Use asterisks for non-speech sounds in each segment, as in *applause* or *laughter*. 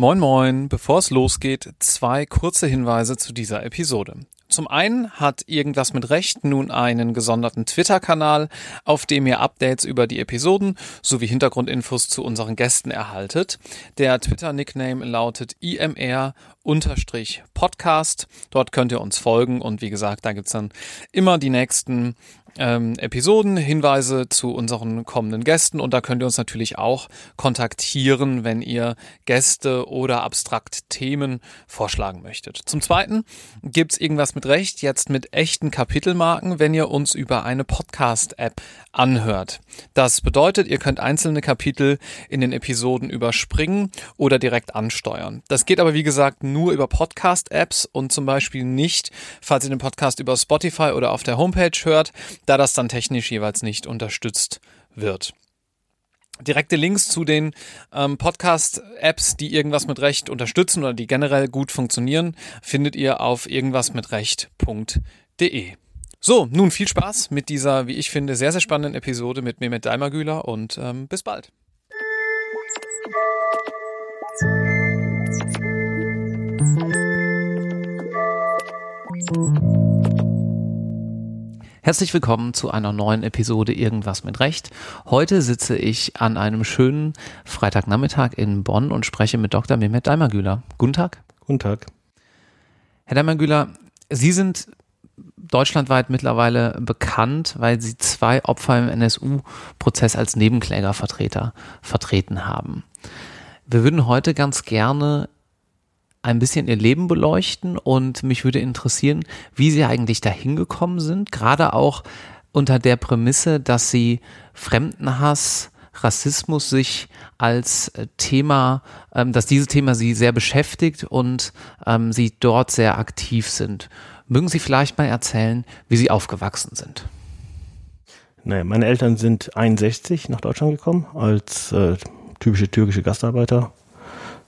Moin moin, bevor es losgeht, zwei kurze Hinweise zu dieser Episode. Zum einen hat irgendwas mit Recht nun einen gesonderten Twitter-Kanal, auf dem ihr Updates über die Episoden sowie Hintergrundinfos zu unseren Gästen erhaltet. Der Twitter-Nickname lautet IMR-Podcast. Dort könnt ihr uns folgen und wie gesagt, da gibt's dann immer die nächsten ähm, Episoden, Hinweise zu unseren kommenden Gästen und da könnt ihr uns natürlich auch kontaktieren, wenn ihr Gäste oder abstrakt Themen vorschlagen möchtet. Zum Zweiten gibt's irgendwas mit Recht, jetzt mit echten Kapitelmarken, wenn ihr uns über eine Podcast-App anhört. Das bedeutet, ihr könnt einzelne Kapitel in den Episoden überspringen oder direkt ansteuern. Das geht aber wie gesagt nur über Podcast-Apps und zum Beispiel nicht, falls ihr den Podcast über Spotify oder auf der Homepage hört da das dann technisch jeweils nicht unterstützt wird. Direkte Links zu den ähm, Podcast-Apps, die irgendwas mit Recht unterstützen oder die generell gut funktionieren, findet ihr auf irgendwasmitrecht.de. So, nun viel Spaß mit dieser, wie ich finde, sehr, sehr spannenden Episode mit Mehmet Daimagüler und ähm, bis bald. Herzlich willkommen zu einer neuen Episode Irgendwas mit Recht. Heute sitze ich an einem schönen Freitagnachmittag in Bonn und spreche mit Dr. Mehmet Daimagüler. Guten Tag. Guten Tag. Herr Daimagüler, Sie sind deutschlandweit mittlerweile bekannt, weil Sie zwei Opfer im NSU-Prozess als Nebenklägervertreter vertreten haben. Wir würden heute ganz gerne ein bisschen ihr Leben beleuchten und mich würde interessieren, wie sie eigentlich dahin gekommen sind, gerade auch unter der Prämisse, dass sie Fremdenhass, Rassismus sich als äh, Thema, ähm, dass dieses Thema sie sehr beschäftigt und ähm, sie dort sehr aktiv sind. Mögen Sie vielleicht mal erzählen, wie Sie aufgewachsen sind? Naja, meine Eltern sind 61 nach Deutschland gekommen als äh, typische türkische Gastarbeiter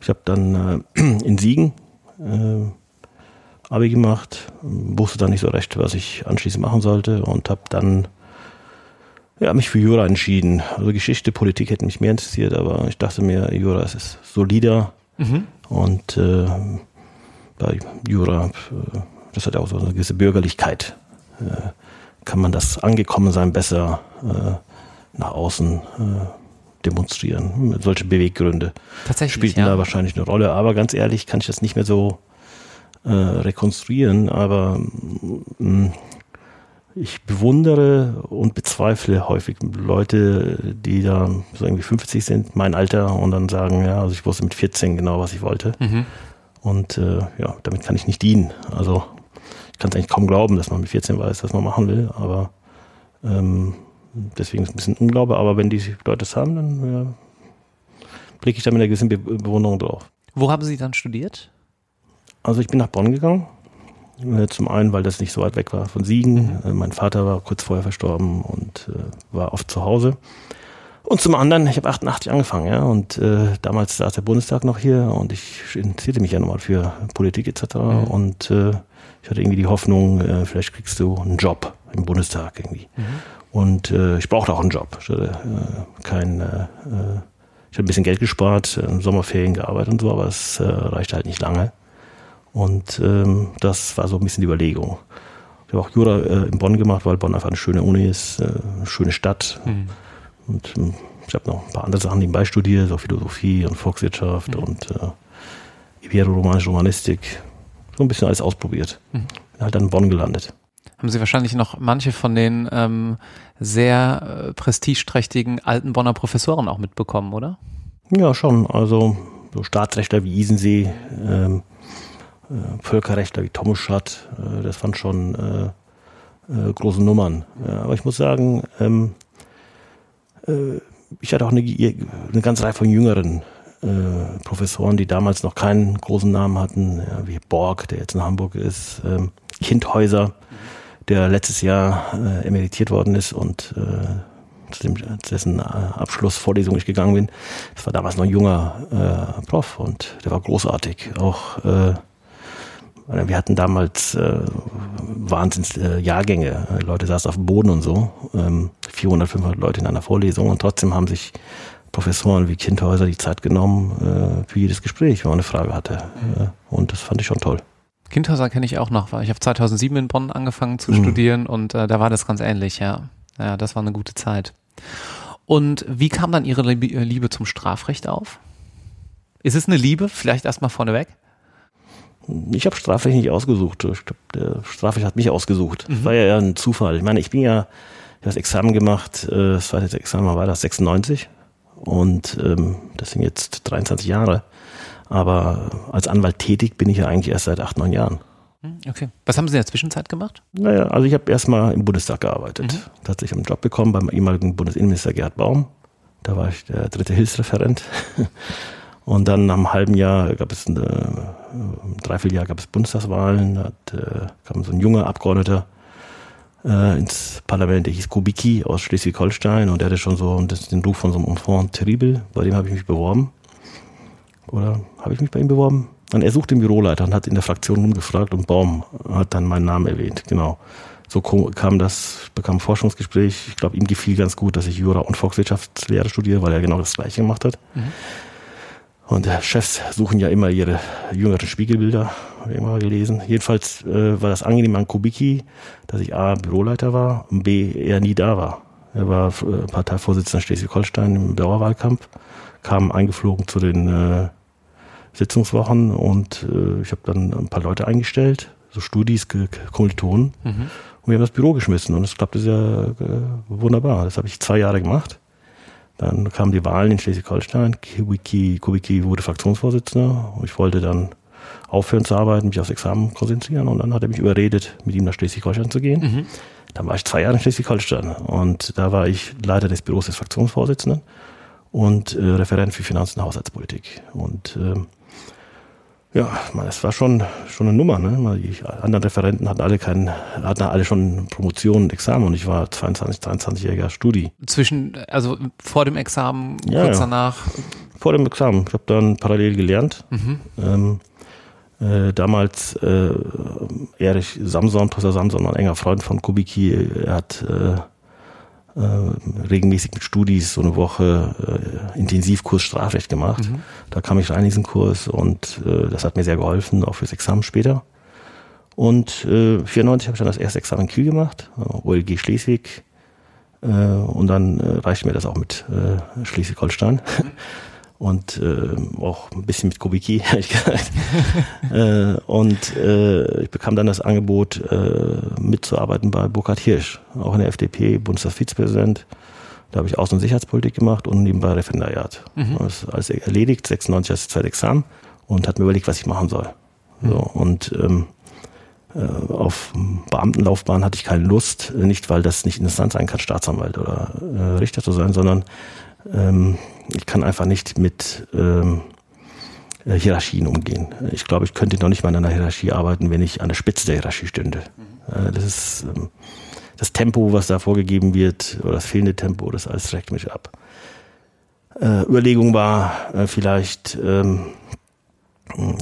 ich habe dann äh, *clears throat* in Siegen äh, Abi gemacht, wusste dann nicht so recht, was ich anschließend machen sollte und habe dann ja, mich für Jura entschieden. Also Geschichte, Politik hätten mich mehr interessiert, aber ich dachte mir, Jura ist solider mhm. und äh, bei Jura, äh, das hat ja auch so eine gewisse Bürgerlichkeit, äh, kann man das Angekommensein besser äh, nach außen demonstrieren. Solche Beweggründe Tatsächlich, spielten ja. da wahrscheinlich eine Rolle. Aber ganz ehrlich kann ich das nicht mehr so äh, rekonstruieren. Aber mh, mm, ich bewundere und bezweifle häufig Leute, die da so irgendwie 50 sind, mein Alter, und dann sagen, ja, also ich wusste mit 14 genau, was ich wollte. Mhm. Und äh, ja, damit kann ich nicht dienen. Also ich kann es eigentlich kaum glauben, dass man mit 14 weiß, was man machen will, aber ähm, deswegen ist es ein bisschen Unglaube, aber wenn die Leute das haben, dann ja, blicke ich da mit einer gewissen Be Bewunderung drauf. Wo haben Sie dann studiert? Also ich bin nach Bonn gegangen. Äh, zum einen, weil das nicht so weit weg war von Siegen. Mhm. Äh, mein Vater war kurz vorher verstorben und äh, war oft zu Hause. Und zum anderen, ich habe 88 angefangen, ja, und äh, damals saß der Bundestag noch hier und ich interessierte mich ja nochmal für Politik etc. Mhm. Und äh, ich hatte irgendwie die Hoffnung, äh, vielleicht kriegst du einen Job im Bundestag irgendwie. Mhm. Und äh, ich brauchte auch einen Job. Ich hatte äh, kein, äh, äh ich habe ein bisschen Geld gespart, in Sommerferien gearbeitet und so, aber es äh, reichte halt nicht lange. Und ähm, das war so ein bisschen die Überlegung. Ich habe auch Jura äh, in Bonn gemacht, weil Bonn einfach eine schöne Uni ist, äh, eine schöne Stadt. Mhm. Und äh, ich habe noch ein paar andere Sachen nebenbei studiert, so Philosophie und Volkswirtschaft mhm. und äh, Ibero-Romanische Romanistik. So ein bisschen alles ausprobiert. Mhm. Bin halt dann in Bonn gelandet haben Sie wahrscheinlich noch manche von den ähm, sehr äh, prestigeträchtigen alten Bonner Professoren auch mitbekommen, oder? Ja, schon. Also so Staatsrechtler wie Isensee, ähm, äh, Völkerrechtler wie Tomuschat, äh, das waren schon äh, äh, große Nummern. Aber ich muss sagen, ähm, äh, ich hatte auch eine, eine ganze Reihe von jüngeren äh, Professoren, die damals noch keinen großen Namen hatten, ja, wie Borg, der jetzt in Hamburg ist, ähm, Kindhäuser. Der letztes Jahr äh, emeritiert worden ist und äh, zu, dem, dessen äh, Abschlussvorlesung ich gegangen bin. Das war damals noch ein junger äh, Prof und der war großartig. Auch wir hatten damals äh, Wahnsinns äh, Jahrgänge. Leute saßen auf dem Boden und so. Ähm, 400, 500 Leute in einer Vorlesung und trotzdem haben sich Professoren wie Kindhäuser die Zeit genommen äh, für jedes Gespräch, wenn man eine Frage hatte. Mhm. und das fand ich schon toll. Kindhäuser kenne ich auch noch, weil ich habe 2007 in Bonn angefangen zu mhm. studieren und äh, da war das ganz ähnlich, ja. Ja, das war eine gute Zeit. Und wie kam dann Ihre Liebe zum Strafrecht auf? Ist es eine Liebe? Vielleicht erstmal vorneweg? Ich habe Strafrecht nicht ausgesucht. Ich glaub, der Strafrecht hat mich ausgesucht. Mhm. Das war ja eher ein Zufall. Ich meine, ich bin ja, ich habe das Examen gemacht, äh, das zweite Examen war das 96 und ähm, das sind jetzt 23 Jahre. Aber als Anwalt tätig bin ich ja eigentlich erst seit acht, neun Jahren. Hm, okay. Was haben Sie in der Zwischenzeit gemacht? Naja, also ich habe erstmal im Bundestag gearbeitet. Mhm. Tatsächlich einen Job bekommen beim ehemaligen Bundesinnenminister Gerhard Baum. Da war ich der dritte Hilfsreferent. *laughs* Und dann nach einem halben Jahr gab es, eine, ein Dreivierteljahr gab es Bundestagswahlen. Da hat, äh, kam so ein junger Abgeordneter äh, ins Parlament, der hieß Kubicki aus Schleswig-Holstein und der hatte schon so den Ruf von so einem Enfant terrible. Bei dem habe ich mich beworben. Oder habe ich mich bei ihm beworben? Und er suchte den Büroleiter und hat in der Fraktion rumgefragt und Baum hat dann meinen Namen erwähnt. Genau. So kam das, bekam Forschungsgespräch. Ich glaube, ihm gefiel ganz gut, dass ich Jura und Volkswirtschaftslehre studiere, weil er genau das Gleiche gemacht hat. Mhm. Und Chefs suchen ja immer ihre jüngeren Spiegelbilder, habe ich immer gelesen. Jedenfalls äh, war das angenehm an Kubicki, dass ich A, Büroleiter war und B, er nie da war. Er war äh, Parteivorsitzender Schleswig-Holstein im Dauerwahlkampf, kam eingeflogen zu den äh, Sitzungswochen und äh, ich habe dann ein paar Leute eingestellt, so Studis, Kommilitonen. Mhm. Und wir haben das Büro geschmissen und es klappte sehr äh, wunderbar. Das habe ich zwei Jahre gemacht. Dann kamen die Wahlen in Schleswig-Holstein. Kubicki, Kubicki wurde Fraktionsvorsitzender. Ich wollte dann aufhören zu arbeiten, mich aufs Examen konzentrieren. Und dann hat er mich überredet, mit ihm nach Schleswig-Holstein zu gehen. Mhm. Dann war ich zwei Jahre in Schleswig-Holstein. Und da war ich Leiter des Büros des Fraktionsvorsitzenden und äh, Referent für Finanzen und Haushaltspolitik. Und ähm, ja, es war schon, schon eine Nummer. Ne? Die anderen Referenten hatten alle keinen, hatten alle schon Promotion und Examen und ich war 22, 23-jähriger Studi. Zwischen, also vor dem Examen, ja, kurz ja. danach? Vor dem Examen. Ich habe dann parallel gelernt. Mhm. Ähm, äh, damals äh, Erich Samson, Professor Samson, ein enger Freund von Kubicki, er hat äh, äh, regelmäßig mit Studis so eine Woche äh, Intensivkurs Strafrecht gemacht. Mhm. Da kam ich rein in diesen Kurs und äh, das hat mir sehr geholfen, auch fürs Examen später. Und äh, 94 habe ich dann das erste Examen in Kiel gemacht, äh, OLG Schleswig. Äh, und dann äh, reichte mir das auch mit äh, Schleswig-Holstein. *laughs* Und äh, auch ein bisschen mit Kubicki, *laughs* ehrlich gesagt. *laughs* äh, und äh, ich bekam dann das Angebot, äh, mitzuarbeiten bei Burkhard Hirsch, auch in der FDP, Bundestagsvizepräsident. Da habe ich Außen- und Sicherheitspolitik gemacht und nebenbei Referendariat. Mhm. Das ist alles erledigt, 96 das zweite Examen und hat mir überlegt, was ich machen soll. Mhm. So, und ähm, äh, auf Beamtenlaufbahn hatte ich keine Lust, nicht weil das nicht interessant sein kann, Staatsanwalt oder äh, Richter zu sein, sondern ähm, ich kann einfach nicht mit ähm, äh, Hierarchien umgehen. Ich glaube, ich könnte noch nicht mal in einer Hierarchie arbeiten, wenn ich an der Spitze der Hierarchie stünde. Mhm. Äh, das ist ähm, das Tempo, was da vorgegeben wird, oder das fehlende Tempo, das alles schreckt mich ab. Äh, Überlegung war äh, vielleicht ähm,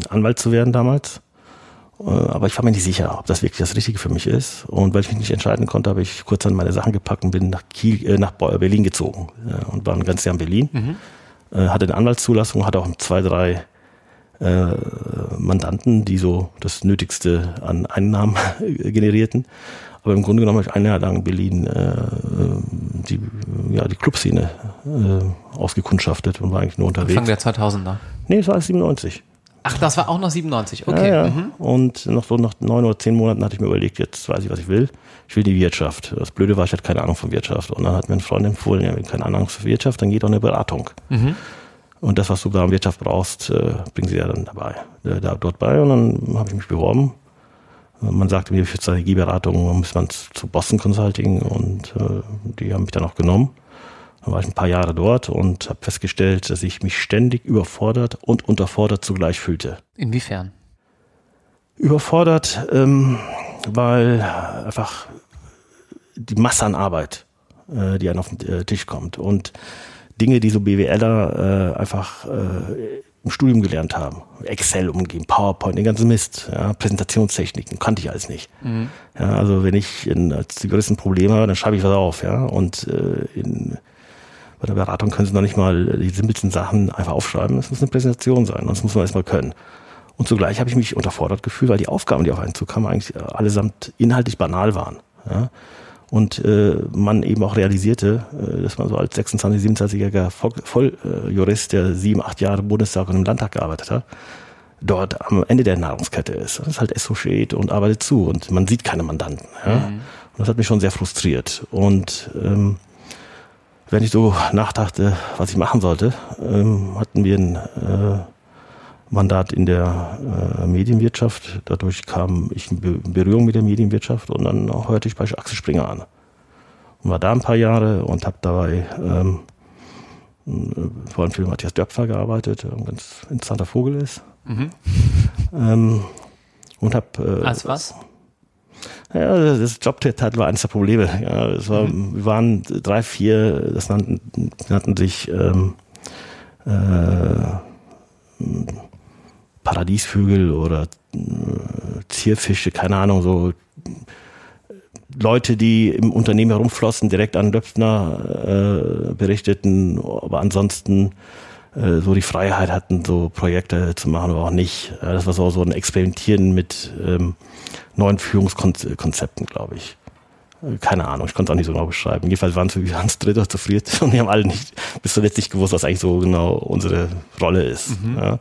Anwalt zu werden damals. Äh, aber ich war mir nicht sicher, ob das wirklich das Richtige für mich ist. Und weil ich mich nicht entscheiden konnte, habe ich kurz an meine Sachen gepackt und bin nach, Kiel, äh, nach Berlin gezogen äh, und war ein ganzes Jahr in Berlin. Mhm. Äh, hatte eine Anwaltszulassung, hatte auch zwei, drei äh, Mandanten, die so das Nötigste an Einnahmen *laughs* generierten. Aber im Grunde genommen habe ich ein Jahr lang in Berlin äh, die, ja, die Clubszene äh, ausgekundschaftet und war eigentlich nur unterwegs. Anfang der 2000er? Nee, es war 97. Ach, das war auch noch 97, okay. Ja, ja. Mhm. Und noch so nach neun oder zehn Monaten hatte ich mir überlegt, jetzt weiß ich, was ich will. Ich will die Wirtschaft. Das Blöde war, ich hatte keine Ahnung von Wirtschaft. Und dann hat mir ein Freund empfohlen, ja, wenn keine Ahnung von Wirtschaft, dann geht auch eine Beratung. Mhm. Und das, was du da in Wirtschaft brauchst, äh, bringen sie ja dann dabei, äh, da, dort bei. Und dann habe ich mich beworben. Man sagte mir für Strategieberatung muss man zu Boston Consulting und äh, die haben mich dann auch genommen. Dann war ich ein paar Jahre dort und habe festgestellt, dass ich mich ständig überfordert und unterfordert zugleich fühlte. Inwiefern? Überfordert, ähm, weil einfach die Masse an Arbeit, äh, die einem auf den äh, Tisch kommt und Dinge, die so BWLer äh, einfach äh, im Studium gelernt haben. Excel umgehen, PowerPoint, den ganzen Mist, ja, Präsentationstechniken, kannte ich alles nicht. Mhm. Ja, also wenn ich in, als die größten Probleme habe, dann schreibe ich was auf, ja. Und äh, in Bei der Beratung können Sie noch nicht mal die simpelsten Sachen einfach aufschreiben. Es muss eine Präsentation sein, das muss man erstmal können. Und zugleich habe ich mich unterfordert gefühlt, weil die Aufgaben, die auf einen zukamen, eigentlich allesamt inhaltlich banal waren. Ja? Und äh, man eben auch realisierte, äh, dass man so als 26, 27-jähriger Volljurist, der sieben, acht Jahre im Bundestag und im Landtag gearbeitet hat, dort am Ende der Nahrungskette ist. Das ist halt Associate und arbeitet zu und man sieht keine Mandanten. Ja? Mhm. Und das hat mich schon sehr frustriert. Und ähm, wenn ich so nachdachte, was ich machen sollte, ähm, hatten wir ein äh, Mandat in der äh, Medienwirtschaft. Dadurch kam ich in Berührung mit der Medienwirtschaft und dann hörte ich bei Axel Springer an. Und war da ein paar Jahre und habe dabei ähm, vor allem für Matthias Döpfer gearbeitet, der ein ganz interessanter Vogel ist. Mhm. Ähm, und habe äh, als was? Ja, das Jobtitel war eines der Probleme. Ja, es war, mhm. Wir waren drei, vier, das nannten, nannten sich ähm, äh, Paradiesvögel oder äh, Zierfische, keine Ahnung, so Leute, die im Unternehmen herumflossen, direkt an Döpfner äh, berichteten, aber ansonsten äh, so die Freiheit hatten, so Projekte zu machen oder auch nicht. Das war so, so ein Experimentieren mit ähm, neuen Führungskonzepten, glaube ich. Äh, keine Ahnung, ich konnte es auch nicht so genau beschreiben. Jedenfalls waren wir ganz dritt oder zu viert *laughs* und wir haben alle nicht bis zuletzt nicht gewusst, was eigentlich so genau unsere Rolle ist. Mhm. Ja.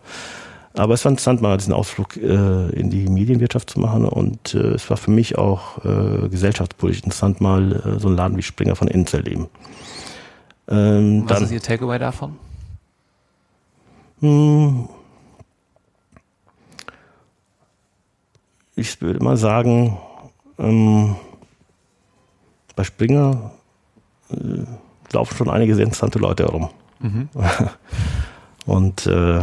Aber es war interessant, mal diesen Ausflug äh, in die Medienwirtschaft zu machen und äh, es war für mich auch äh, gesellschaftspolitisch interessant, mal äh, so einen Laden wie Springer von innen zu erleben. Ähm, Was dann, ist Ihr Takeaway davon? Hm, ich würde mal sagen, ähm, bei Springer äh, laufen schon einige sehr interessante Leute herum. Mhm. *laughs* und äh,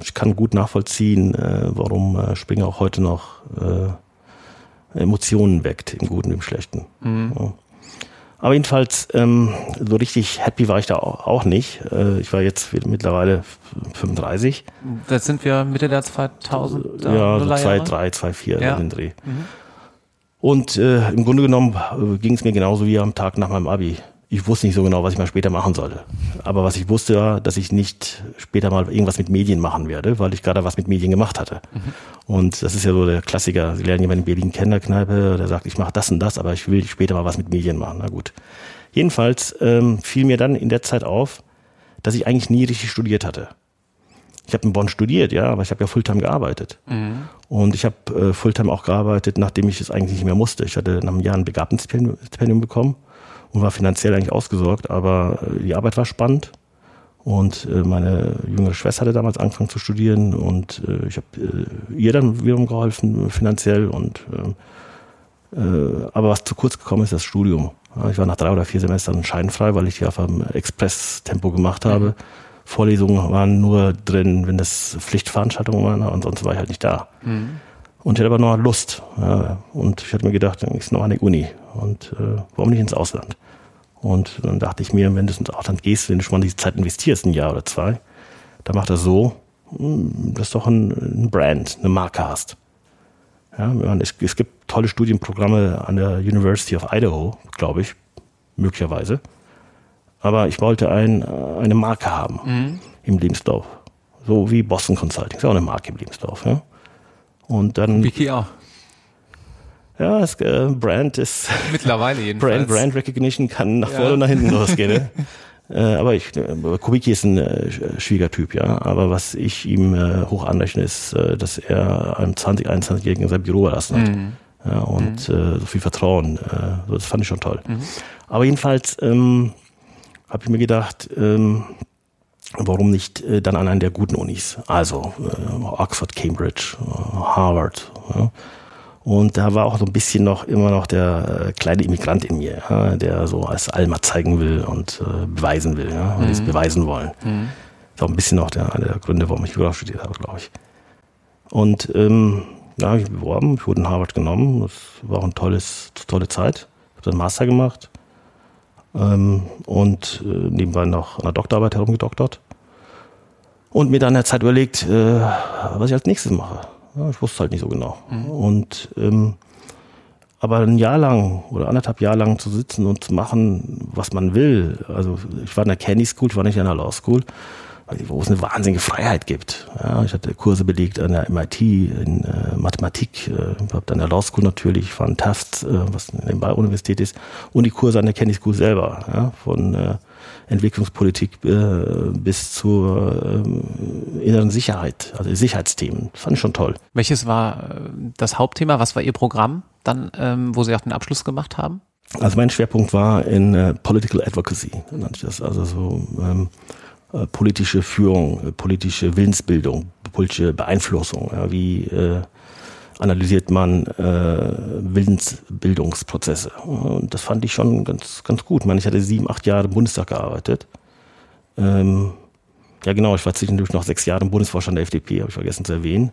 ich kann gut nachvollziehen, äh, warum äh, Springer auch heute noch äh, Emotionen weckt, im Guten und im Schlechten. Mhm. Ja. Aber jedenfalls, ähm, so richtig happy war ich da auch, auch nicht. Äh, ich war jetzt mittlerweile 35. Jetzt sind wir Mitte der 2000 Ja, so 2, 3, 2, 4 ja. den Dreh. Mhm. Und äh, im Grunde genommen äh, ging es mir genauso wie am Tag nach meinem Abi ich wusste nicht so genau, was ich mal später machen sollte. Aber was ich wusste war, dass ich nicht später mal irgendwas mit Medien machen werde, weil ich gerade was mit Medien gemacht hatte. Mhm. Und das ist ja so der Klassiker. Sie lernen jemanden in Berlin kennen, der Kneipe, der sagt, ich mache das und das, aber ich will später mal was mit Medien machen. Na gut. Jedenfalls ähm, fiel mir dann in der Zeit auf, dass ich eigentlich nie richtig studiert hatte. Ich habe in Bonn studiert, ja, aber ich habe ja Fulltime gearbeitet. Mhm. Und ich habe äh, Fulltime auch gearbeitet, nachdem ich es eigentlich nicht mehr musste. Ich hatte nach einem Jahr ein Begabtenstipendium bekommen und war finanziell eigentlich ausgesorgt, aber äh, die Arbeit war spannend. Und äh, meine jüngere Schwester hatte damals angefangen zu studieren und äh, ich habe ihr dann wiederum geholfen finanziell und ähm, aber was zu kurz gekommen ist, das Studium. Ich war nach drei oder vier Semestern scheinfrei, weil ich die auf einem Express-Tempo gemacht habe. Mhm. Vorlesungen waren nur drin, wenn das Pflichtveranstaltungen waren, und sonst war ich halt nicht da. Mhm. Und ich hatte aber noch Lust. Und ich hatte mir gedacht, dann ist noch an die Uni. Und äh, warum nicht ins Ausland? Und dann dachte ich mir, wenn du ins Ausland gehst, wenn du schon mal diese Zeit investierst, ein Jahr oder zwei, dann mach das so, hm, dass du doch ein, ein Brand, eine Marke hast. Ja, es, es gibt tolle Studienprogramme an der University of Idaho, glaube ich, möglicherweise. Aber ich wollte ein, eine Marke haben mhm. im Lebenslauf. So wie Boston Consulting, ist auch eine Marke im Lebenslauf. Ja? Und dann. Wiki auch. Ja, das äh, Brand ist. *laughs* Mittlerweile jedenfalls. Brand, Brand Recognition kann nach ja. vorne und nach hinten *laughs* losgehen. Ne? äh, aber ich, äh, Kubicki ist ein äh, Schwiegertyp, ja. Aber was ich ihm äh, hoch anrechne, ist, äh, dass er einem 20, 21-Jährigen sein Büro erlassen hat. Mhm. Ja, und mhm. äh, so viel Vertrauen. Äh, das fand ich schon toll. Mhm. Aber jedenfalls ähm, habe ich mir gedacht, ähm, warum nicht äh, dann an einer der guten Unis? Also äh, Oxford, Cambridge, äh, Harvard. Ja? Und da war auch so ein bisschen noch immer noch der äh, kleine Immigrant in mir, ja, der so als Alma zeigen will und äh, beweisen will, ja, und mhm. es beweisen wollen. Mhm. Das ist auch ein bisschen noch der, einer der Gründe, warum ich Jura studiert habe, glaube ich. Und ähm, ja, habe ich beworben, ich wurde in Harvard genommen. Das war auch eine tolles, tolle Zeit. Ich habe dann Master gemacht ähm, und äh, nebenbei noch an der Doktorarbeit herumgedoktert. Und mir dann in der Zeit überlegt, äh, was ich als nächstes mache. Ja, ich wusste halt nicht so genau. Mhm. Und ähm, aber ein Jahr lang oder anderthalb Jahre lang zu sitzen und zu machen, was man will. Also ich war in der Candy School, ich war nicht in der Law School, wo es eine wahnsinnige Freiheit gibt. Ja, ich hatte Kurse belegt an der MIT in äh, Mathematik, äh, an der Law School natürlich, von Tufts, äh, was eine Nebenbei-Universität ist, und die Kurse an der Candy School selber, ja, von äh, Entwicklungspolitik äh, bis zur äh, inneren Sicherheit, also Sicherheitsthemen. Das fand ich schon toll. Welches war äh, das Hauptthema? Was war Ihr Programm dann, ähm, wo Sie auch den Abschluss gemacht haben? Also mein Schwerpunkt war in äh, Political Advocacy, nannte ich das. Also so ähm, äh, politische Führung, politische Willensbildung, politische Beeinflussung. Ja, wie äh, analysiert man äh, Willensbildungsprozesse. Und das fand ich schon ganz, ganz gut. Ich meine, ich hatte sieben, acht Jahre im Bundestag gearbeitet. Ähm, ja, genau, ich war zwischendurch noch sechs Jahre im Bundesvorstand der FDP, habe ich vergessen zu erwähnen.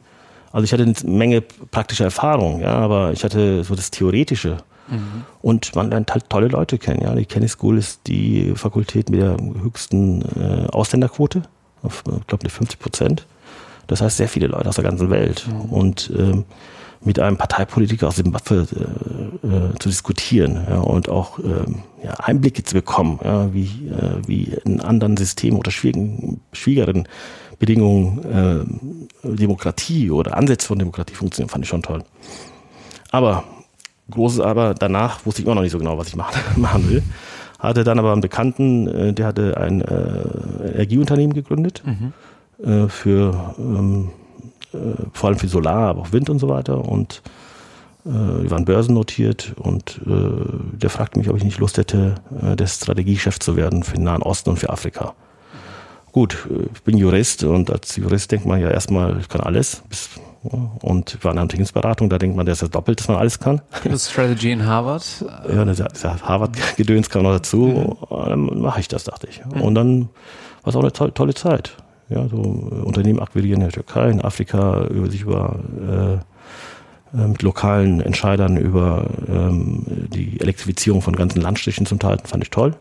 Also ich hatte eine Menge praktischer Erfahrung, ja, aber ich hatte so das Theoretische. Mhm. Und man lernt halt tolle Leute kennen. Ja. Die Kenny School ist die Fakultät mit der höchsten äh, Ausländerquote, auf, ich glaube, 50 Prozent. Das heißt, sehr viele Leute aus der ganzen Welt. Mhm. Und ähm, mit einem Parteipolitiker aus Zimbabwe äh, äh, zu diskutieren ja, und auch ähm, ja, Einblicke zu bekommen, ja, wie, äh, wie in anderen Systemen oder schwierigen, schwierigeren Bedingungen äh, Demokratie oder Ansätze von Demokratie funktionieren, fand ich schon toll. Aber, großes Aber, danach wusste ich immer noch nicht so genau, was ich machen, *laughs* machen will. Hatte dann aber einen Bekannten, äh, der hatte ein äh, Energieunternehmen gegründet mhm. Äh, für ähm, äh, vor allem für Solar, aber auch Wind und so weiter. Und äh, die waren börsennotiert und äh, der fragte mich, ob ich nicht Lust hätte, äh, der Strategiechef zu werden für den Nahen Osten und für Afrika. Gut, äh, ich bin Jurist und als Jurist denkt man ja erstmal, ich kann alles. Bis, und ich war in der Unternehmensberatung, da denkt man, der ist ja doppelt, dass man alles kann. Strategy in Harvard? *laughs* Ja, das, das Harvard-Gedöns kam noch dazu. Mhm. Dann mache ich das, dachte ich. Mhm. Und dann war es auch eine tolle, tolle Zeit ja, so äh, Unternehmen akquirieren in der Türkei, in Afrika, über sich über äh, äh, mit lokalen Entscheidern über ähm, die Elektrifizierung von ganzen Landstrichen zum Teil, fand ich toll.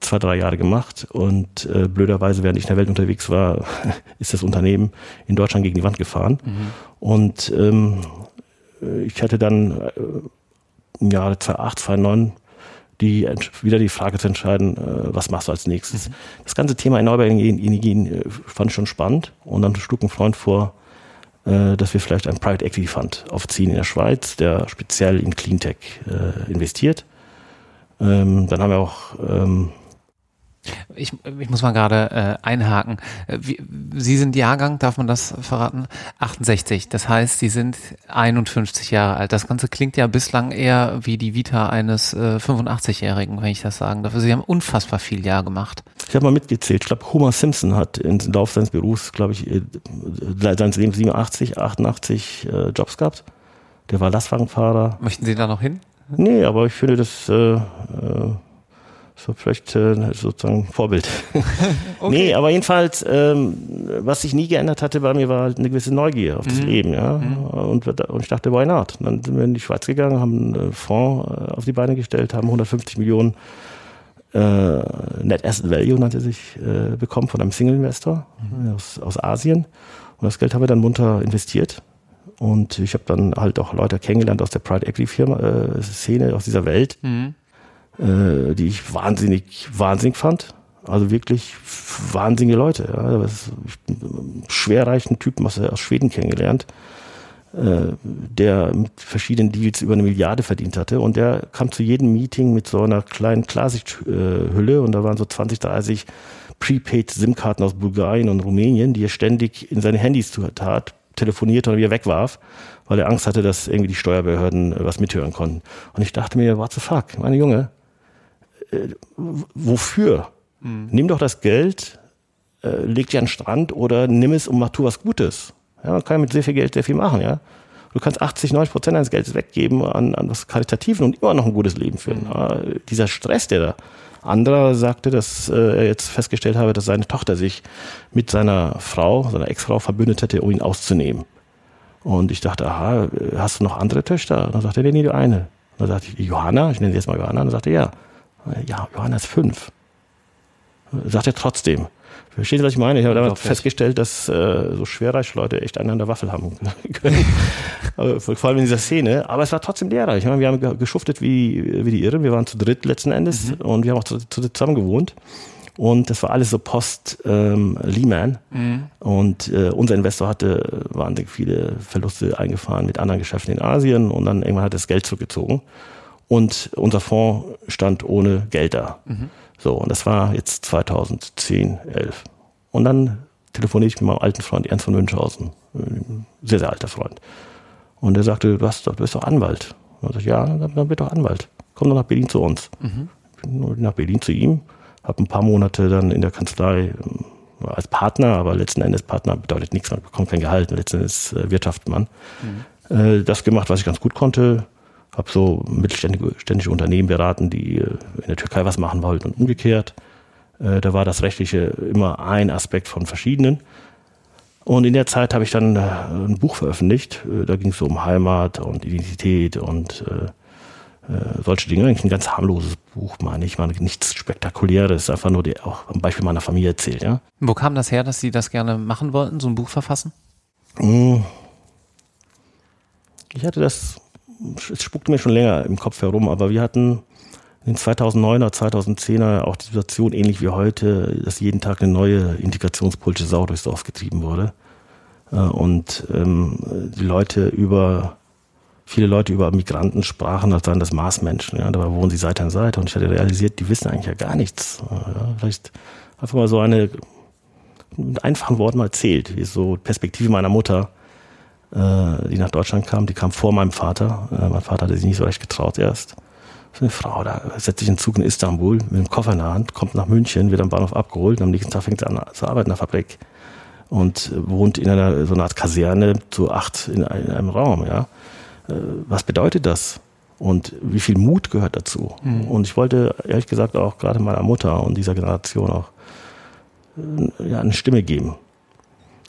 Zwei, drei Jahre gemacht und äh, blöderweise, während ich in der Welt unterwegs war, *laughs* ist das Unternehmen in Deutschland gegen die Wand gefahren. Mhm. Und ähm, ich hatte dann äh, im Jahre 2008, 2009 die wieder die Frage zu entscheiden, äh, was machst du als nächstes. Mhm. Das ganze Thema erneuerbare Energien äh, fand ich schon spannend und dann schlug ein Freund vor, äh, dass wir vielleicht einen Private Equity Fund aufziehen in der Schweiz, der speziell in Cleantech investiert. Ähm, dann haben wir auch ähm, ich, ich muss mal gerade äh, einhaken. Äh, wie, Sie sind Jahrgang, darf man das verraten? 68. Das heißt, Sie sind 51 Jahre alt. Das Ganze klingt ja bislang eher wie die Vita eines äh, 85-Jährigen, wenn ich das sagen darf. Sie haben unfassbar viel Jahr gemacht. Ich habe mal mitgezählt. Ich glaube, Homer Simpson hat im Laufe seines Berufs, glaube ich, äh, seines Lebens 87, 88 äh, Jobs gehabt. Der war Lastwagenfahrer. Möchten Sie da noch hin? Nee, aber ich finde das äh, äh, so vielleicht äh, sozusagen Vorbild. *laughs* okay. Nee, aber jedenfalls, ähm, was sich nie geändert hatte bei mir, war halt eine gewisse Neugier auf das mhm. Leben, ja. Mhm. Und, und ich dachte, why not? Dann sind wir in die Schweiz gegangen, haben einen Fonds äh, auf die Beine gestellt, haben 150 Millionen äh, Net Asset Value, nannte sich, äh, bekommen von einem Single-Investor mhm. aus, aus Asien. Und das Geld haben wir dann munter investiert. Und ich habe dann halt auch Leute kennengelernt aus der Pride Equity Firma äh, Szene, aus dieser Welt. Mhm äh, die ich wahnsinnig, wahnsinnig fand. Also wirklich wahnsinnige Leute. Ja. Das schwerreichen Typen aus, aus Schweden kennengelernt, äh, der mit verschiedenen Deals über eine Milliarde verdient hatte. Und der kam zu jedem Meeting mit so einer kleinen Klarsichthülle und da waren so 20, 30 Prepaid SIM-Karten aus Bulgarien und Rumänien, die er ständig in seine Handys tat, telefonierte und wieder wegwarf, weil er Angst hatte, dass irgendwie die Steuerbehörden was mithören konnten. Und ich dachte mir, what the fuck, meine Junge, äh, wofür? Mhm. Nimm doch das Geld, äh, leg dich an den Strand oder nimm es und mach tu was Gutes. Ja, man kann mit sehr viel Geld sehr viel machen, ja. Du kannst 80, 90 Prozent deines Geldes weggeben an, an was Karitativen und immer noch ein gutes Leben führen. Mhm. Dieser Stress, der da. Anderer sagte, dass äh, er jetzt festgestellt habe, dass seine Tochter sich mit seiner Frau, seiner Ex-Frau verbündet hätte, um ihn auszunehmen. Und ich dachte, aha, hast du noch andere Töchter? Und dann sagte er, nee, nur eine. Und dann sagte ich, Johanna, ich nenne sie jetzt mal Johanna, und dann sagte er, ja. Ja, Johannes 5. Sagt er trotzdem. Verstehen Sie, was ich meine? Ich habe damals festgestellt, dass äh, so schwerreich Leute echt einander Waffel haben *laughs* können. Vor allem in dieser Szene. Aber es war trotzdem lehrreich. Wir haben geschuftet wie, wie die Irren. Wir waren zu dritt letzten Endes mhm. und wir haben auch zu, zu zusammen gewohnt. Und das war alles so post ähm, Lehman. Mhm. Und äh, unser Investor hatte wahnsinnig viele Verluste eingefahren mit anderen Geschäften in Asien und dann irgendwann hat das Geld zurückgezogen. Und unser Fonds stand ohne Geld da. Mhm. So, und das war jetzt 2010, 11. Und dann telefoniere ich mit meinem alten Freund Ernst von Münchhausen, sehr, sehr alter Freund. Und er sagte, du, hast, du bist doch Anwalt. Und ich sagte, ja, dann, wird doch Anwalt. Komm doch nach Berlin zu uns. Mhm. Ich bin nach Berlin zu ihm habe ein paar Monate dann in der Kanzlei ähm, als Partner, aber letzten Endes Partner bedeutet nichts, man bekommt kein Gehalt, letzten Endes äh, wirtschaftet man. Mhm. Äh, das gemacht, was ich ganz gut konnte, habe so mittelständische Unternehmen beraten, die äh, in der Türkei was machen wollten und umgekehrt. Äh, da war das Rechtliche immer ein Aspekt von verschiedenen. Und in der Zeit habe ich dann äh, ein Buch veröffentlicht. Da ging es so um Heimat und Identität und äh, solche Dinge. Eigentlich ein ganz harmloses Buch, meine ich, mal nichts Spektakuläres, einfach nur die, auch am Beispiel meiner Familie erzählt, ja. Wo kam das her, dass Sie das gerne machen wollten, so ein Buch verfassen? Hm. Ich hatte das, es spuckte mir schon länger im Kopf herum, aber wir hatten in den 2009er, 2010er auch die Situation ähnlich wie heute, dass jeden Tag eine neue integrationspolitische Sau durchs Dorf getrieben wurde. Äh, und ähm, die Leute über viele Leute über Migranten sprachen, als seien das Marsmenschen. Ja, dabei wohnen sie Seite an Seite und ich hatte realisiert, die wissen eigentlich ja gar nichts. Ja, vielleicht einfach mal so eine mit einfachen Worten mal erzählt, wie so Perspektive meiner Mutter, äh, die nach Deutschland kam, die kam vor meinem Vater. Äh, mein Vater hatte sich nicht so recht getraut erst. So eine Frau, da setzt sich in Zug in Istanbul mit einem Koffer in der Hand, kommt nach München, wird am Bahnhof abgeholt und am nächsten Tag fängt sie an zu arbeiten in der Fabrik und wohnt in einer so einer Art Kaserne zu acht in, in einem Raum, ja. Äh, was bedeutet das? Und wie viel Mut gehört dazu? Mhm. Und ich wollte ehrlich gesagt auch gerade meiner Mutter und dieser Generation auch äh, ja, eine Stimme geben.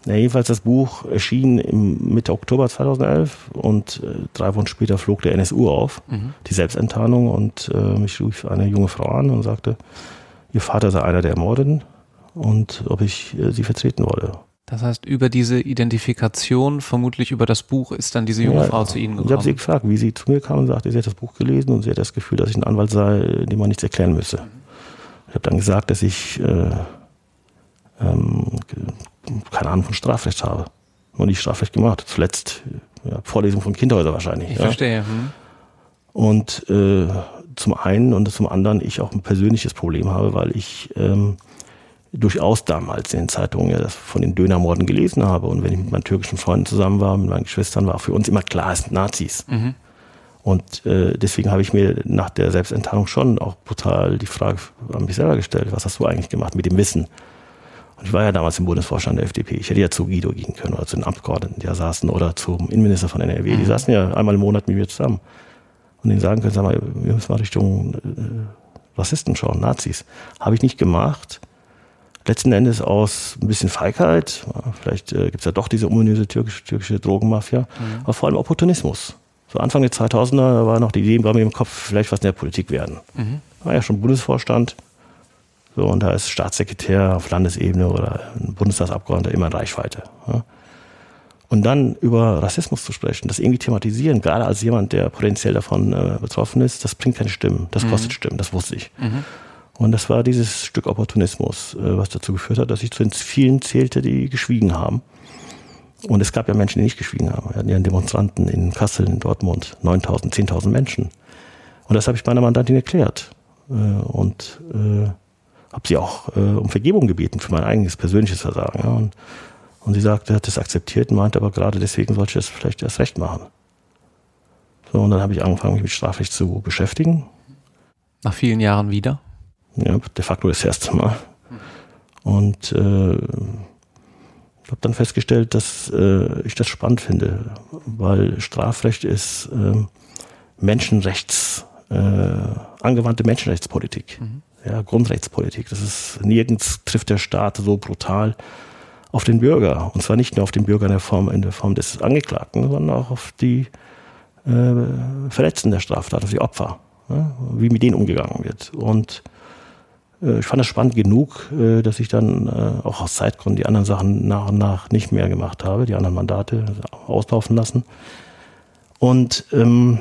Ja, jedenfalls das Buch erschien im Mitte Oktober 2011 und äh, drei Wochen später flog der NSU auf, mhm. die Selbstenttarnung und äh, mich rief eine junge Frau an und sagte, ihr Vater sei einer der Ermordeten und ob ich äh, sie vertreten wolle. Das heißt, über diese Identifikation, vermutlich über das Buch, ist dann diese junge ja, Frau zu Ihnen gekommen. Ich habe sie gefragt, wie sie zu mir kam und sagte, sie hat das Buch gelesen und sie hat das Gefühl, dass ich ein Anwalt sei, dem man nichts erklären müsse. Ich habe dann gesagt, dass ich äh, ähm, keine Ahnung von Strafrecht habe. Und nicht Strafrecht gemacht. Zuletzt ja, Vorlesung von Kinderhäusern wahrscheinlich. Ich ja. verstehe. Hm. Und äh, zum einen und zum anderen ich auch ein persönliches Problem habe, weil ich ähm, durchaus damals in den Zeitungen ja von den Dönermorden gelesen habe. Und wenn ich mit meinen türkischen Freunden zusammen war, mit meinen Geschwistern, war für uns immer klar, es sind Nazis. Mhm. Und äh, deswegen habe ich mir nach der Selbstenttarnung schon auch brutal die Frage an mich selber gestellt, was hast du eigentlich gemacht mit dem Wissen? Und ich war ja damals im Bundesvorstand der FDP. Ich hätte ja zu Guido gehen können oder zu den Abgeordneten, die da saßen, oder zum Innenminister von NRW. Mhm. Die saßen ja einmal im Monat mit mir zusammen. Und denen sagen können, sag mal, wir müssen mal Richtung äh, Rassisten schauen, Nazis. Habe ich nicht gemacht letzten Endes aus ein bisschen Feigheit, vielleicht äh, gibt es ja doch diese ominöse türkische, türkische Drogenmafia, mhm. aber vor allem Opportunismus. So Anfang der 2000er war noch die Idee bei mir im Kopf, vielleicht was in der Politik werden. Mhm. War ja schon Bundesvorstand, so und da ist Staatssekretär auf Landesebene oder ein Bundestagsabgeordneter immer in Reichweite. Ja. Und dann über Rassismus zu sprechen, das irgendwie thematisieren, gerade als jemand, der potenziell davon äh, betroffen ist, das bringt keine Stimmen, das mhm. kostet Stimmen, das wusste ich. Mhm. Und das war dieses Stück Opportunismus, äh, was dazu geführt hat, dass ich zu den vielen zählte, die geschwiegen haben. Und es gab ja Menschen, die nicht geschwiegen haben. Wir hatten ja Demonstranten in Kassel, in Dortmund, 9000, 10.000 Menschen. Und das habe ich meiner Mandantin erklärt. Äh, und äh, habe sie auch um Vergebung gebeten für mein eigenes persönliches Versagen. Und, und sie sagte, hat das akzeptiert und meinte aber gerade deswegen sollte ich das vielleicht erst recht machen. So, und dann habe ich angefangen, mich mit Strafrecht zu beschäftigen. Nach vielen Jahren wieder? Ja, de facto das erste Mal. Und äh, habe dann festgestellt, dass äh, ich das spannend finde, weil Strafrecht ist äh, Menschenrechts, äh, angewandte Menschenrechtspolitik, mhm. Ja, Grundrechtspolitik. Das ist nirgends trifft der Staat so brutal auf den Bürger. Und zwar nicht nur auf den Bürger in der Form, in der Form des Angeklagten, sondern auch auf die äh, Verletzten der Straftat, auf die Opfer, ja, wie mit denen umgegangen wird. Und äh, ich fand es spannend genug, äh, dass ich dann äh, auch aus Zeitgründen die anderen Sachen nach und nach nicht mehr gemacht habe, die anderen Mandate auslaufen lassen. Und ähm,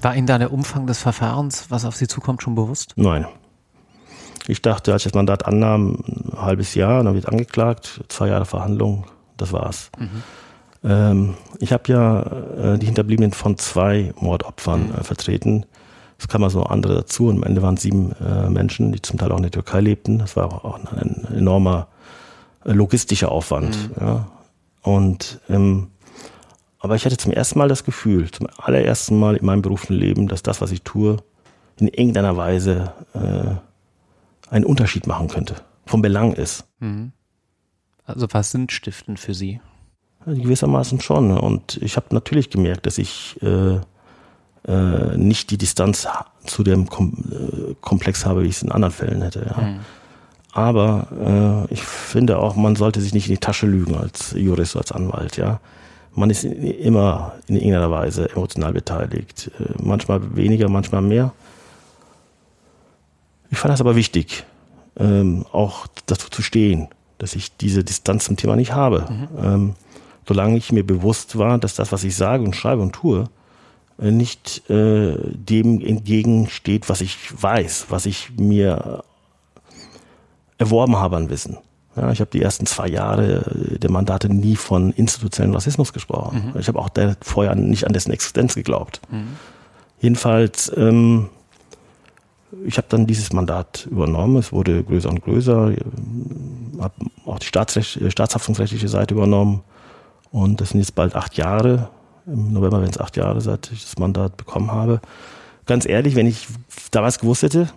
war Ihnen da der Umfang des Verfahrens, was auf Sie zukommt, schon bewusst? Nein. Ich dachte, als ich das Mandat annahm, ein halbes Jahr, dann wird angeklagt, zwei Jahre Verhandlung, das war's. Mhm. Ähm, ich habe ja äh, die Hinterbliebenen von zwei Mordopfern äh, vertreten. Es kamen so andere dazu und am Ende waren es sieben äh, Menschen, die zum Teil auch in der Türkei lebten. Das war auch ein enormer äh, logistischer Aufwand. Mhm. Ja. Und ähm, aber ich hatte zum ersten Mal das Gefühl, zum allerersten Mal in meinem beruflichen Leben, dass das, was ich tue, in irgendeiner Weise äh, einen Unterschied machen könnte, vom Belang ist. Mhm. Also was sind Stiften für Sie? Gewissermaßen schon. Und ich habe natürlich gemerkt, dass ich äh, äh, nicht die Distanz zu dem Kom äh, Komplex habe, wie ich es in anderen Fällen hätte. Ja. Mhm. Aber äh, ich finde auch, man sollte sich nicht in die Tasche lügen als Jurist, als Anwalt. Ja, man ist immer in irgendeiner Weise emotional beteiligt. Äh, manchmal weniger, manchmal mehr. Ich fand das aber wichtig, ähm, auch dazu zu stehen, dass ich diese Distanz zum Thema nicht habe. Mhm. Ähm, solange ich mir bewusst war, dass das, was ich sage und schreibe und tue, äh, nicht äh, dem entgegensteht, was ich weiß, was ich mir erworben habe an Wissen. Ja, ich habe die ersten zwei Jahre der Mandate nie von institutionellen Rassismus gesprochen. Mhm. Ich habe auch vorher nicht an dessen Existenz geglaubt. Mhm. Jedenfalls, ähm, ich habe dann dieses Mandat übernommen. Es wurde größer und größer. Habe auch die Staatsrecht, staatshaftungsrechtliche Seite übernommen. Und das sind jetzt bald acht Jahre. Im November werden es acht Jahre, seit ich das Mandat bekommen habe. Ganz ehrlich, wenn ich damals gewusst hätte,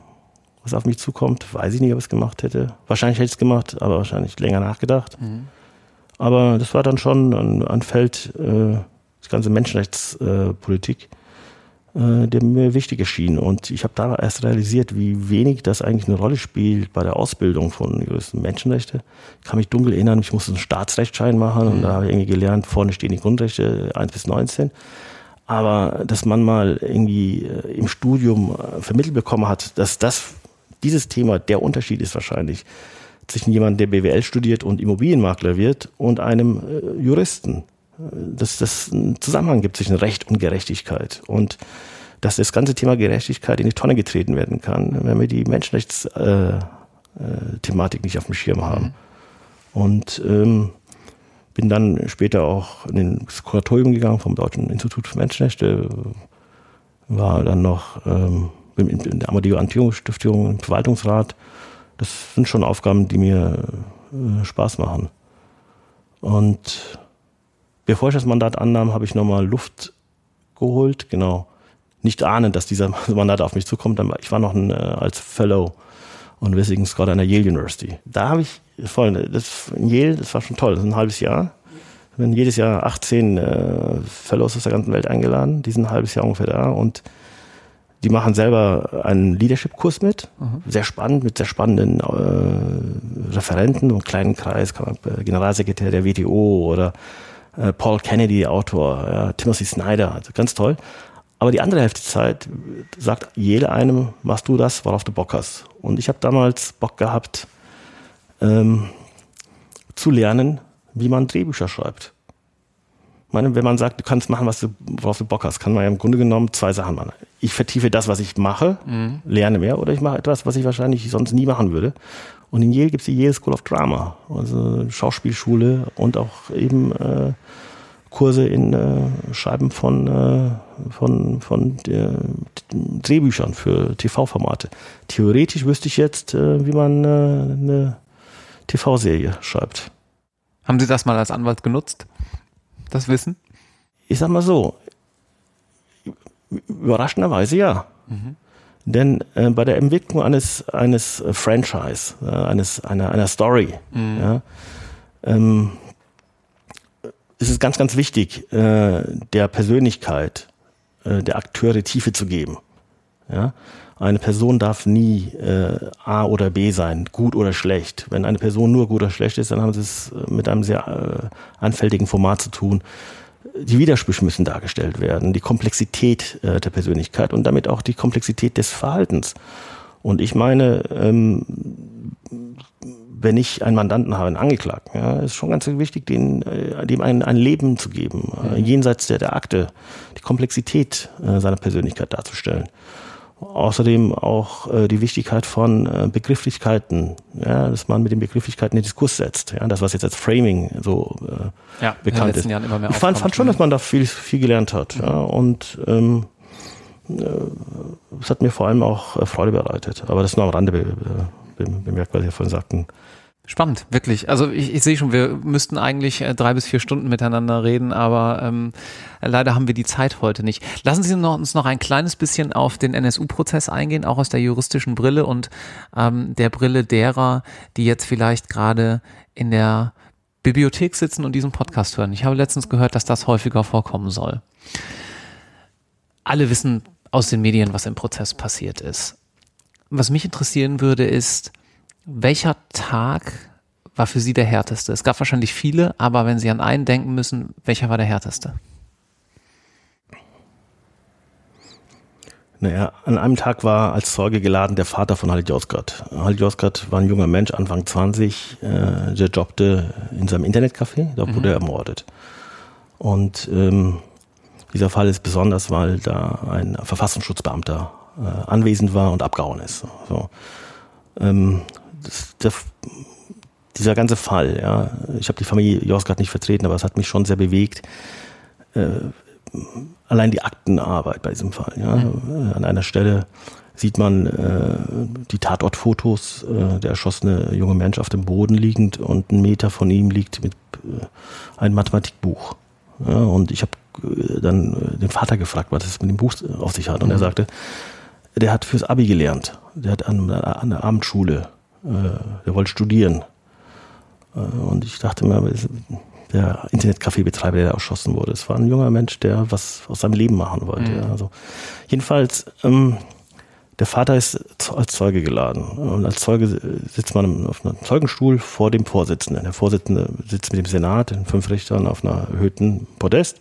was auf mich zukommt, weiß ich nicht, ob ich es gemacht hätte. Wahrscheinlich hätte ich es gemacht, aber wahrscheinlich länger nachgedacht. Mhm. Aber das war dann schon ein, ein Feld, äh, das ganze Menschenrechtspolitik. Äh, äh, der mir wichtig erschien. Und ich habe da erst realisiert, wie wenig das eigentlich eine Rolle spielt bei der Ausbildung von Juristen. Menschenrechte. Ich kann mich dunkel erinnern, ich musste einen Staatsrechtsschein machen und mhm. da habe ich irgendwie gelernt, vorne stehen die Grundrechte 1 bis 19. Aber dass man mal irgendwie äh, im Studium äh, vermittelt bekommen hat, dass das, dieses Thema der Unterschied ist wahrscheinlich zwischen jemandem, der BWL studiert und Immobilienmakler wird und einem Juristen dass das einen Zusammenhang gibt zwischen Recht und Gerechtigkeit und dass das ganze Thema Gerechtigkeit in die Tonne getreten werden kann, wenn wir die Menschenrechtsthematik äh, äh, nicht auf dem Schirm haben. Mhm. Und ähm, bin dann später auch in das Kuratorium gegangen vom Deutschen Institut für Menschenrechte, war dann noch ähm, in der Amadeo Antio Stiftung im Verwaltungsrat. Das sind schon Aufgaben, die mir äh, Spaß machen. Und Bevor ich das Mandat annahm, habe ich nochmal Luft geholt, genau. Nicht ahnend, dass dieser *laughs* Mandat auf mich zukommt. Ich war noch ein, äh, als Fellow und Visiting Scholar an der Yale University. Da habe ich voll, das in Yale, das war schon toll, das ist ein halbes Jahr. Wir werden jedes Jahr 18 äh, Fellows aus der ganzen Welt eingeladen, die sind ein halbes Jahr ungefähr da und die machen selber einen Leadership-Kurs mit, mhm. sehr spannend, mit sehr spannenden äh, Referenten, einem kleinen Kreis, äh, Generalsekretär der WTO oder äh, Paul Kennedy, Autor, ja, Timothy Snyder, also ganz toll. Aber die andere Hälfte der Zeit sagt jeder einem, machst du das, worauf du Bock hast. Und ich habe damals Bock gehabt, ähm, zu lernen, wie man Drehbücher schreibt. Ich meine, wenn man sagt, du kannst machen, was du, worauf du Bock hast, kann man ja im Grunde genommen zwei Sachen machen. Ich vertiefe das, was ich mache, mhm. lerne mehr, oder ich mache etwas, was ich wahrscheinlich sonst nie machen würde. Und in Yale gibt es die Yale School of Drama, also Schauspielschule und auch eben äh, Kurse in äh, Schreiben von, äh, von, von der, Drehbüchern für TV-Formate. Theoretisch wüsste ich jetzt, äh, wie man äh, eine TV-Serie schreibt. Haben Sie das mal als Anwalt genutzt? Das Wissen? Ich sag mal so, überraschenderweise ja. Mhm. Denn äh, bei der Entwicklung eines, eines äh, Franchise, äh, eines, einer, einer Story, mhm. ja, ähm, ist es ganz, ganz wichtig, äh, der Persönlichkeit äh, der Akteure Tiefe zu geben. Ja? Eine Person darf nie äh, A oder B sein, gut oder schlecht. Wenn eine Person nur gut oder schlecht ist, dann haben sie es mit einem sehr anfälligen Format zu tun die Widersprüche müssen dargestellt werden, die Komplexität äh, der Persönlichkeit und damit auch die Komplexität des Verhaltens. Und ich meine, ähm, wenn ich einen Mandanten habe, einen Angeklagten, ja, ist schon ganz wichtig, den, äh, dem ein, ein Leben zu geben, äh, jenseits der, der Akte, die Komplexität äh, seiner Persönlichkeit darzustellen. Außerdem auch äh, die Wichtigkeit von äh, Begrifflichkeiten, ja, dass man mit den Begrifflichkeiten den Diskurs setzt. Ja, das, was jetzt als Framing so äh, ja, bekannt ist. Jahren immer mehr ich fand, fand schon, dass man da viel, viel gelernt hat. Mhm. Ja, und ähm, äh, es hat mir vor allem auch äh, Freude bereitet. Aber das nur am Rande be be bemerkt, was Sie vorhin sagten. Spannend, wirklich. Also ich, ich sehe schon, wir müssten eigentlich äh, drei bis vier Stunden miteinander reden, aber ähm, leider haben wir die Zeit heute nicht. Lassen Sie uns noch ein kleines bisschen auf den NSU-Prozess eingehen, auch aus der juristischen Brille und ähm, der Brille derer, die jetzt vielleicht gerade in der Bibliothek sitzen und diesen Podcast hören. Ich habe letztens gehört, dass das häufiger vorkommen soll. Alle wissen aus den Medien, was im Prozess passiert ist. Was mich interessieren würde, ist, welcher Tag war für Sie der härteste? Es gab wahrscheinlich viele, aber wenn Sie an einen denken müssen, welcher war der härteste? Naja, an einem Tag war als Zeuge geladen der Vater von Halit Yozgat. Halit Yozgat war ein junger Mensch, Anfang 20, äh, der jobbte in seinem Internetcafé, da wurde mhm. er ermordet. Und ähm, dieser Fall ist besonders, weil da ein Verfassungsschutzbeamter äh, anwesend war und abgehauen ist. So. Ähm, das, der, dieser ganze Fall, ja, ich habe die Familie Josgard nicht vertreten, aber es hat mich schon sehr bewegt. Äh, allein die Aktenarbeit bei diesem Fall. Ja. Mhm. An einer Stelle sieht man äh, die Tatortfotos, äh, der erschossene junge Mensch auf dem Boden liegend und ein Meter von ihm liegt mit äh, ein Mathematikbuch. Ja, und ich habe äh, dann äh, den Vater gefragt, was es mit dem Buch auf sich hat. Und er mhm. sagte, der hat fürs Abi gelernt. Der hat an, an der Abendschule äh, der wollte studieren. Äh, und ich dachte mir, der Internetcafé-Betreiber, der erschossen wurde, es war ein junger Mensch, der was aus seinem Leben machen wollte. Mhm. Also jedenfalls, ähm, der Vater ist als Zeuge geladen. Und als Zeuge sitzt man auf einem Zeugenstuhl vor dem Vorsitzenden. Der Vorsitzende sitzt mit dem Senat, den fünf Richtern, auf einer erhöhten Podest.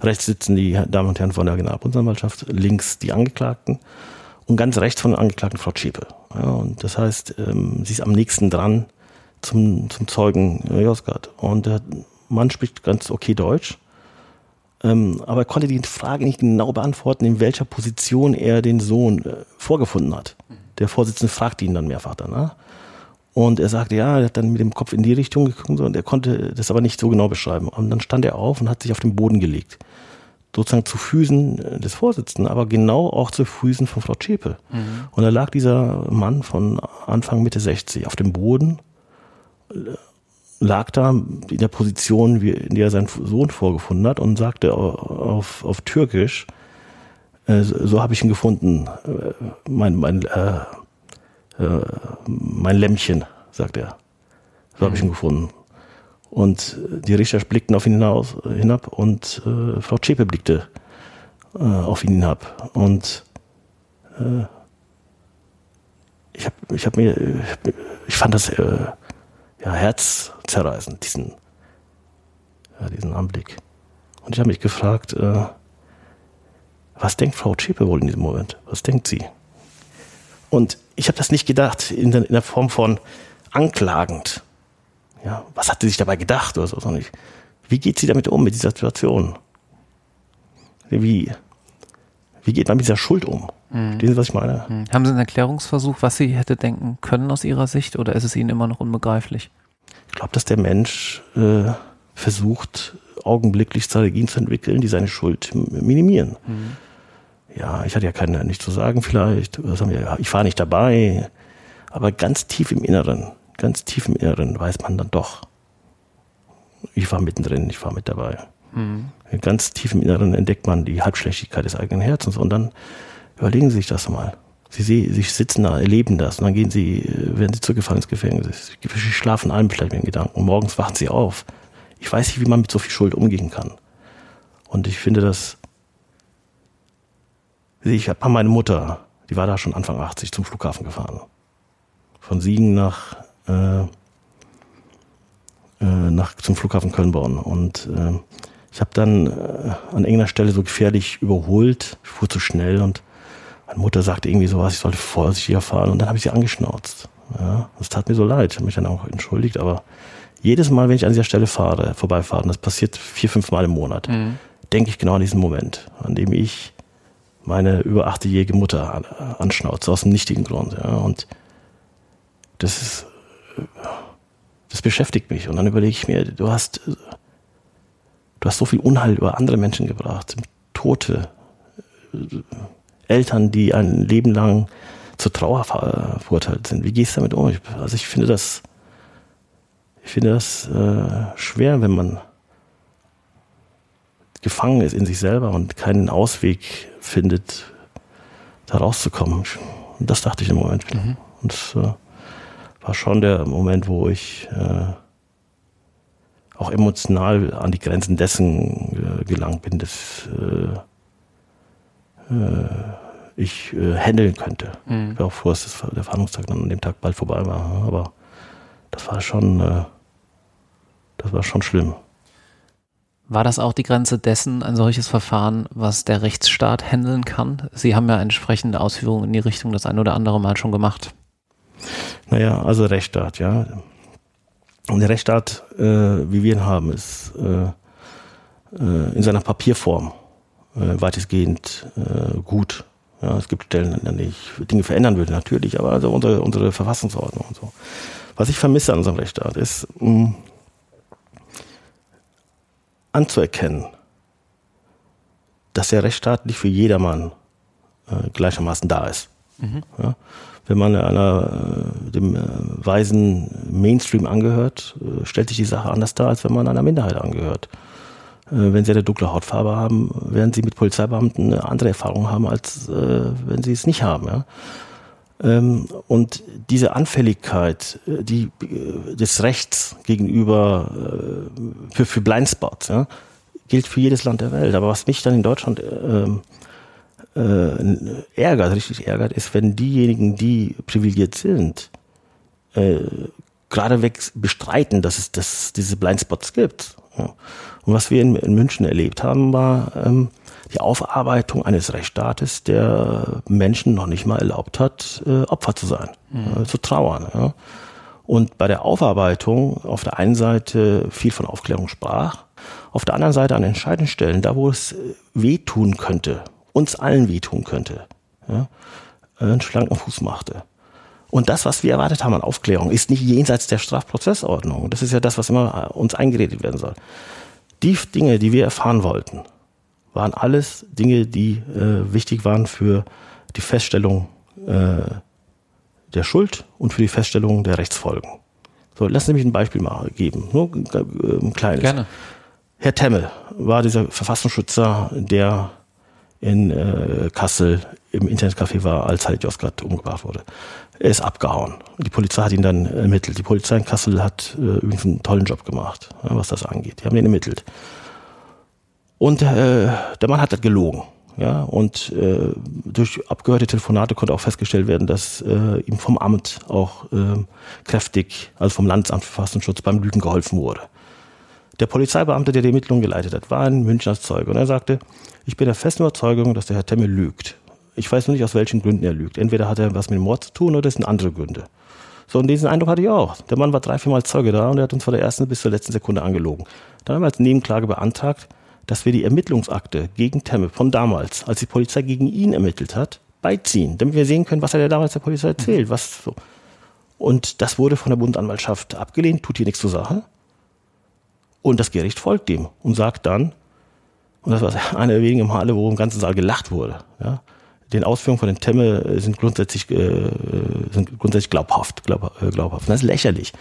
Rechts sitzen die Damen und Herren von der Generalbundesanwaltschaft, links die Angeklagten und ganz rechts von der Angeklagten Frau Zschäpe. Ja, und das heißt, ähm, sie ist am nächsten dran zum, zum Zeugen äh, Josgard. Und der Mann spricht ganz okay Deutsch, ähm, aber er konnte die Frage nicht genau beantworten, in welcher Position er den Sohn äh, vorgefunden hat. Der Vorsitzende fragte ihn dann mehrfach danach. Und er sagte, ja, er hat dann mit dem Kopf in die Richtung geguckt und er konnte das aber nicht so genau beschreiben. Und dann stand er auf und hat sich auf den Boden gelegt sozusagen zu Füßen äh, des Vorsitzenden, aber genau auch zu Füßen von Frau Zschäpe. Mhm. Und da lag dieser Mann von Anfang Mitte 60 auf dem Boden, äh, lag da in der Position, in der er seinen Sohn vorgefunden hat und sagte auf, auf Türkisch, äh, so habe ich ihn gefunden, mein, mein, äh, mein Lämmchen, sagt er. So mhm. habe ich ihn gefunden. Und die Richter blickten auf ihn hinaus, hinab und äh, Frau Zschäpe blickte äh, auf ihn hinab. Und äh, ich habe ich hab mir, ich fand das äh, ja, herzzerreißend, diesen, ja, diesen Anblick. Und ich habe mich gefragt, äh, was denkt Frau Zschäpe wohl in diesem Moment? Was denkt sie? Und ich habe das nicht gedacht in der, in der Form von anklagend ja, was hat sie sich dabei gedacht oder so, sondern wie geht sie damit um, mit dieser Situation? Wie, wie geht man mit dieser Schuld um? Mhm. Sie, was ich meine? Mhm. Haben Sie einen Erklärungsversuch, was sie hätte denken können aus Ihrer Sicht oder ist es Ihnen immer noch unbegreiflich? Ich glaube, dass der Mensch äh, versucht, augenblicklich Strategien zu entwickeln, die seine Schuld minimieren. Mhm. Ja, ich hatte ja keine, nicht zu sagen vielleicht, ich war nicht dabei, aber ganz tief im Inneren ganz tief im Inneren weiß man dann doch, ich war mittendrin, ich war mit dabei. Mhm. Ganz tief im Inneren entdeckt man die Halbschlechtigkeit des eigenen Herzens und dann überlegen Sie sich das mal. Sie, sie sitzen da, erleben das und dann gehen Sie, werden Sie zurückgefahren ins Gefängnis. Sie schlafen ein vielleicht mit den Gedanken. Morgens wachen Sie auf. Ich weiß nicht, wie man mit so viel Schuld umgehen kann. Und ich finde das, ich habe meine Mutter, die war da schon Anfang 80 zum Flughafen gefahren. Von Siegen nach äh, äh, nach, zum Flughafen Köln-Bonn. Und äh, ich habe dann äh, an irgendeiner Stelle so gefährlich überholt. Ich fuhr zu schnell und Meine Mutter sagte irgendwie sowas, ich sollte vorsichtiger fahren und dann habe ich sie angeschnauzt. Ja, das tat mir so leid, ich habe mich dann auch entschuldigt, aber jedes Mal, wenn ich an dieser Stelle fahre, vorbeifahre, das passiert vier, fünf Mal im Monat, mhm. denke ich genau an diesen Moment, an dem ich meine über 80-jährige Mutter anschnauze, aus dem nichtigen Grund. Ja, und das ist, das beschäftigt mich. Und dann überlege ich mir, du hast, du hast so viel Unheil über andere Menschen gebracht, Tote, Eltern, die ein Leben lang zur Trauer verurteilt sind. Wie gehst du damit um? Also ich finde das, ich finde das äh, schwer, wenn man gefangen ist in sich selber und keinen Ausweg findet, da rauszukommen. Und das dachte ich im Moment. Mhm. Und äh, war schon der Moment, wo ich äh, auch emotional an die Grenzen dessen äh, gelangt bin, dass äh, äh, ich äh, handeln könnte. Mhm. Ich war auch froh, dass das, der Verhandlungstag dann an dem Tag bald vorbei war. Aber das war schon, äh, das war schon schlimm. War das auch die Grenze dessen, ein solches Verfahren, was der Rechtsstaat handeln kann? Sie haben ja entsprechende Ausführungen in die Richtung das ein oder andere Mal schon gemacht. Naja, also Rechtsstaat, ja. Und der Rechtsstaat, äh, wie wir ihn haben, ist äh, äh, in seiner Papierform äh, weitestgehend äh, gut. Ja, es gibt Stellen, an denen ich Dinge verändern würde, natürlich, aber also unsere, unsere Verfassungsordnung und so. Was ich vermisse an unserem Rechtsstaat ist mh, anzuerkennen, dass der Rechtsstaat nicht für jedermann äh, gleichermaßen da ist. Mhm. Ja, wenn man einer, äh, dem äh, weisen Mainstream angehört, äh, stellt sich die Sache anders dar, als wenn man einer Minderheit angehört. Wenn Sie eine dunkle Hautfarbe haben, werden Sie mit Polizeibeamten eine andere Erfahrung haben, als wenn Sie es nicht haben. Ähm, und diese Anfälligkeit die, des Rechts gegenüber für, für Blindspots ja, gilt für jedes Land der Welt. Aber was mich dann in Deutschland ähm, äh, ärgert, richtig ärgert, ist, wenn diejenigen, die privilegiert sind, äh, geradeweg bestreiten, dass es dass diese Blindspots gibt. Ja. Und was wir in, in, München erlebt haben, war ähm, die Aufarbeitung eines Rechtsstaates, der Menschen noch nicht mal erlaubt hat, äh, Opfer zu sein, mhm. äh, zu trauern. Ja. Und bei der Aufarbeitung auf der einen Seite viel von Aufklärung sprach, auf der anderen Seite an entscheidenden Stellen, da wo es äh, wehtun könnte, uns allen wehtun könnte, ja, einen schlanken Fuß machte. Und das, was wir erwartet haben an Aufklärung, ist nicht jenseits der Strafprozessordnung. Das ist ja das, was immer uns eingeredet werden soll. Die Dinge, die wir erfahren wollten, waren alles Dinge, die äh, wichtig waren für die Feststellung äh, der Schuld und für die Feststellung der Rechtsfolgen. So, lassen Sie mich ein Beispiel mal geben. Nur ein kleines. Gerne. Herr Temmel war dieser Verfassungsschützer, der in äh, Kassel im Internetcafé war, als Halit Yozgat umgebracht wurde. Er ist abgehauen. Die Polizei hat ihn dann ermittelt. Die Polizei in Kassel hat äh, übrigens einen tollen Job gemacht, ja, was das angeht. Die haben ihn ermittelt. Und äh, der Mann hat das gelogen. Ja, und äh, durch abgehörte Telefonate konnte auch festgestellt werden, dass äh, ihm vom Amt auch äh, kräftig, also vom Landesamt für Verfassungsschutz beim Lügen geholfen wurde. Der Polizeibeamte, der die Ermittlungen geleitet hat, war ein Münchner Zeuge und er sagte, ich bin der festen Überzeugung, dass der Herr Temmel lügt. Ich weiß nur nicht, aus welchen Gründen er lügt. Entweder hat er was mit dem Mord zu tun oder es sind andere Gründe. So, und diesen Eindruck hatte ich auch. Der Mann war drei, vier Mal Zeuge da und er hat uns von der ersten bis zur letzten Sekunde angelogen. Dann haben wir als Nebenklage beantragt, dass wir die Ermittlungsakte gegen Temme von damals, als die Polizei gegen ihn ermittelt hat, beiziehen, damit wir sehen können, was hat er damals der Polizei erzählt. Was so. Und das wurde von der Bundesanwaltschaft abgelehnt, tut hier nichts zur Sache. Und das Gericht folgt dem und sagt dann, und das war *laughs* einer der wenigen Male, wo im ganzen Saal gelacht wurde. Ja. Den Ausführungen von den Temme sind grundsätzlich, äh, sind grundsätzlich glaubhaft, glaub, äh, glaubhaft. Das ist lächerlich.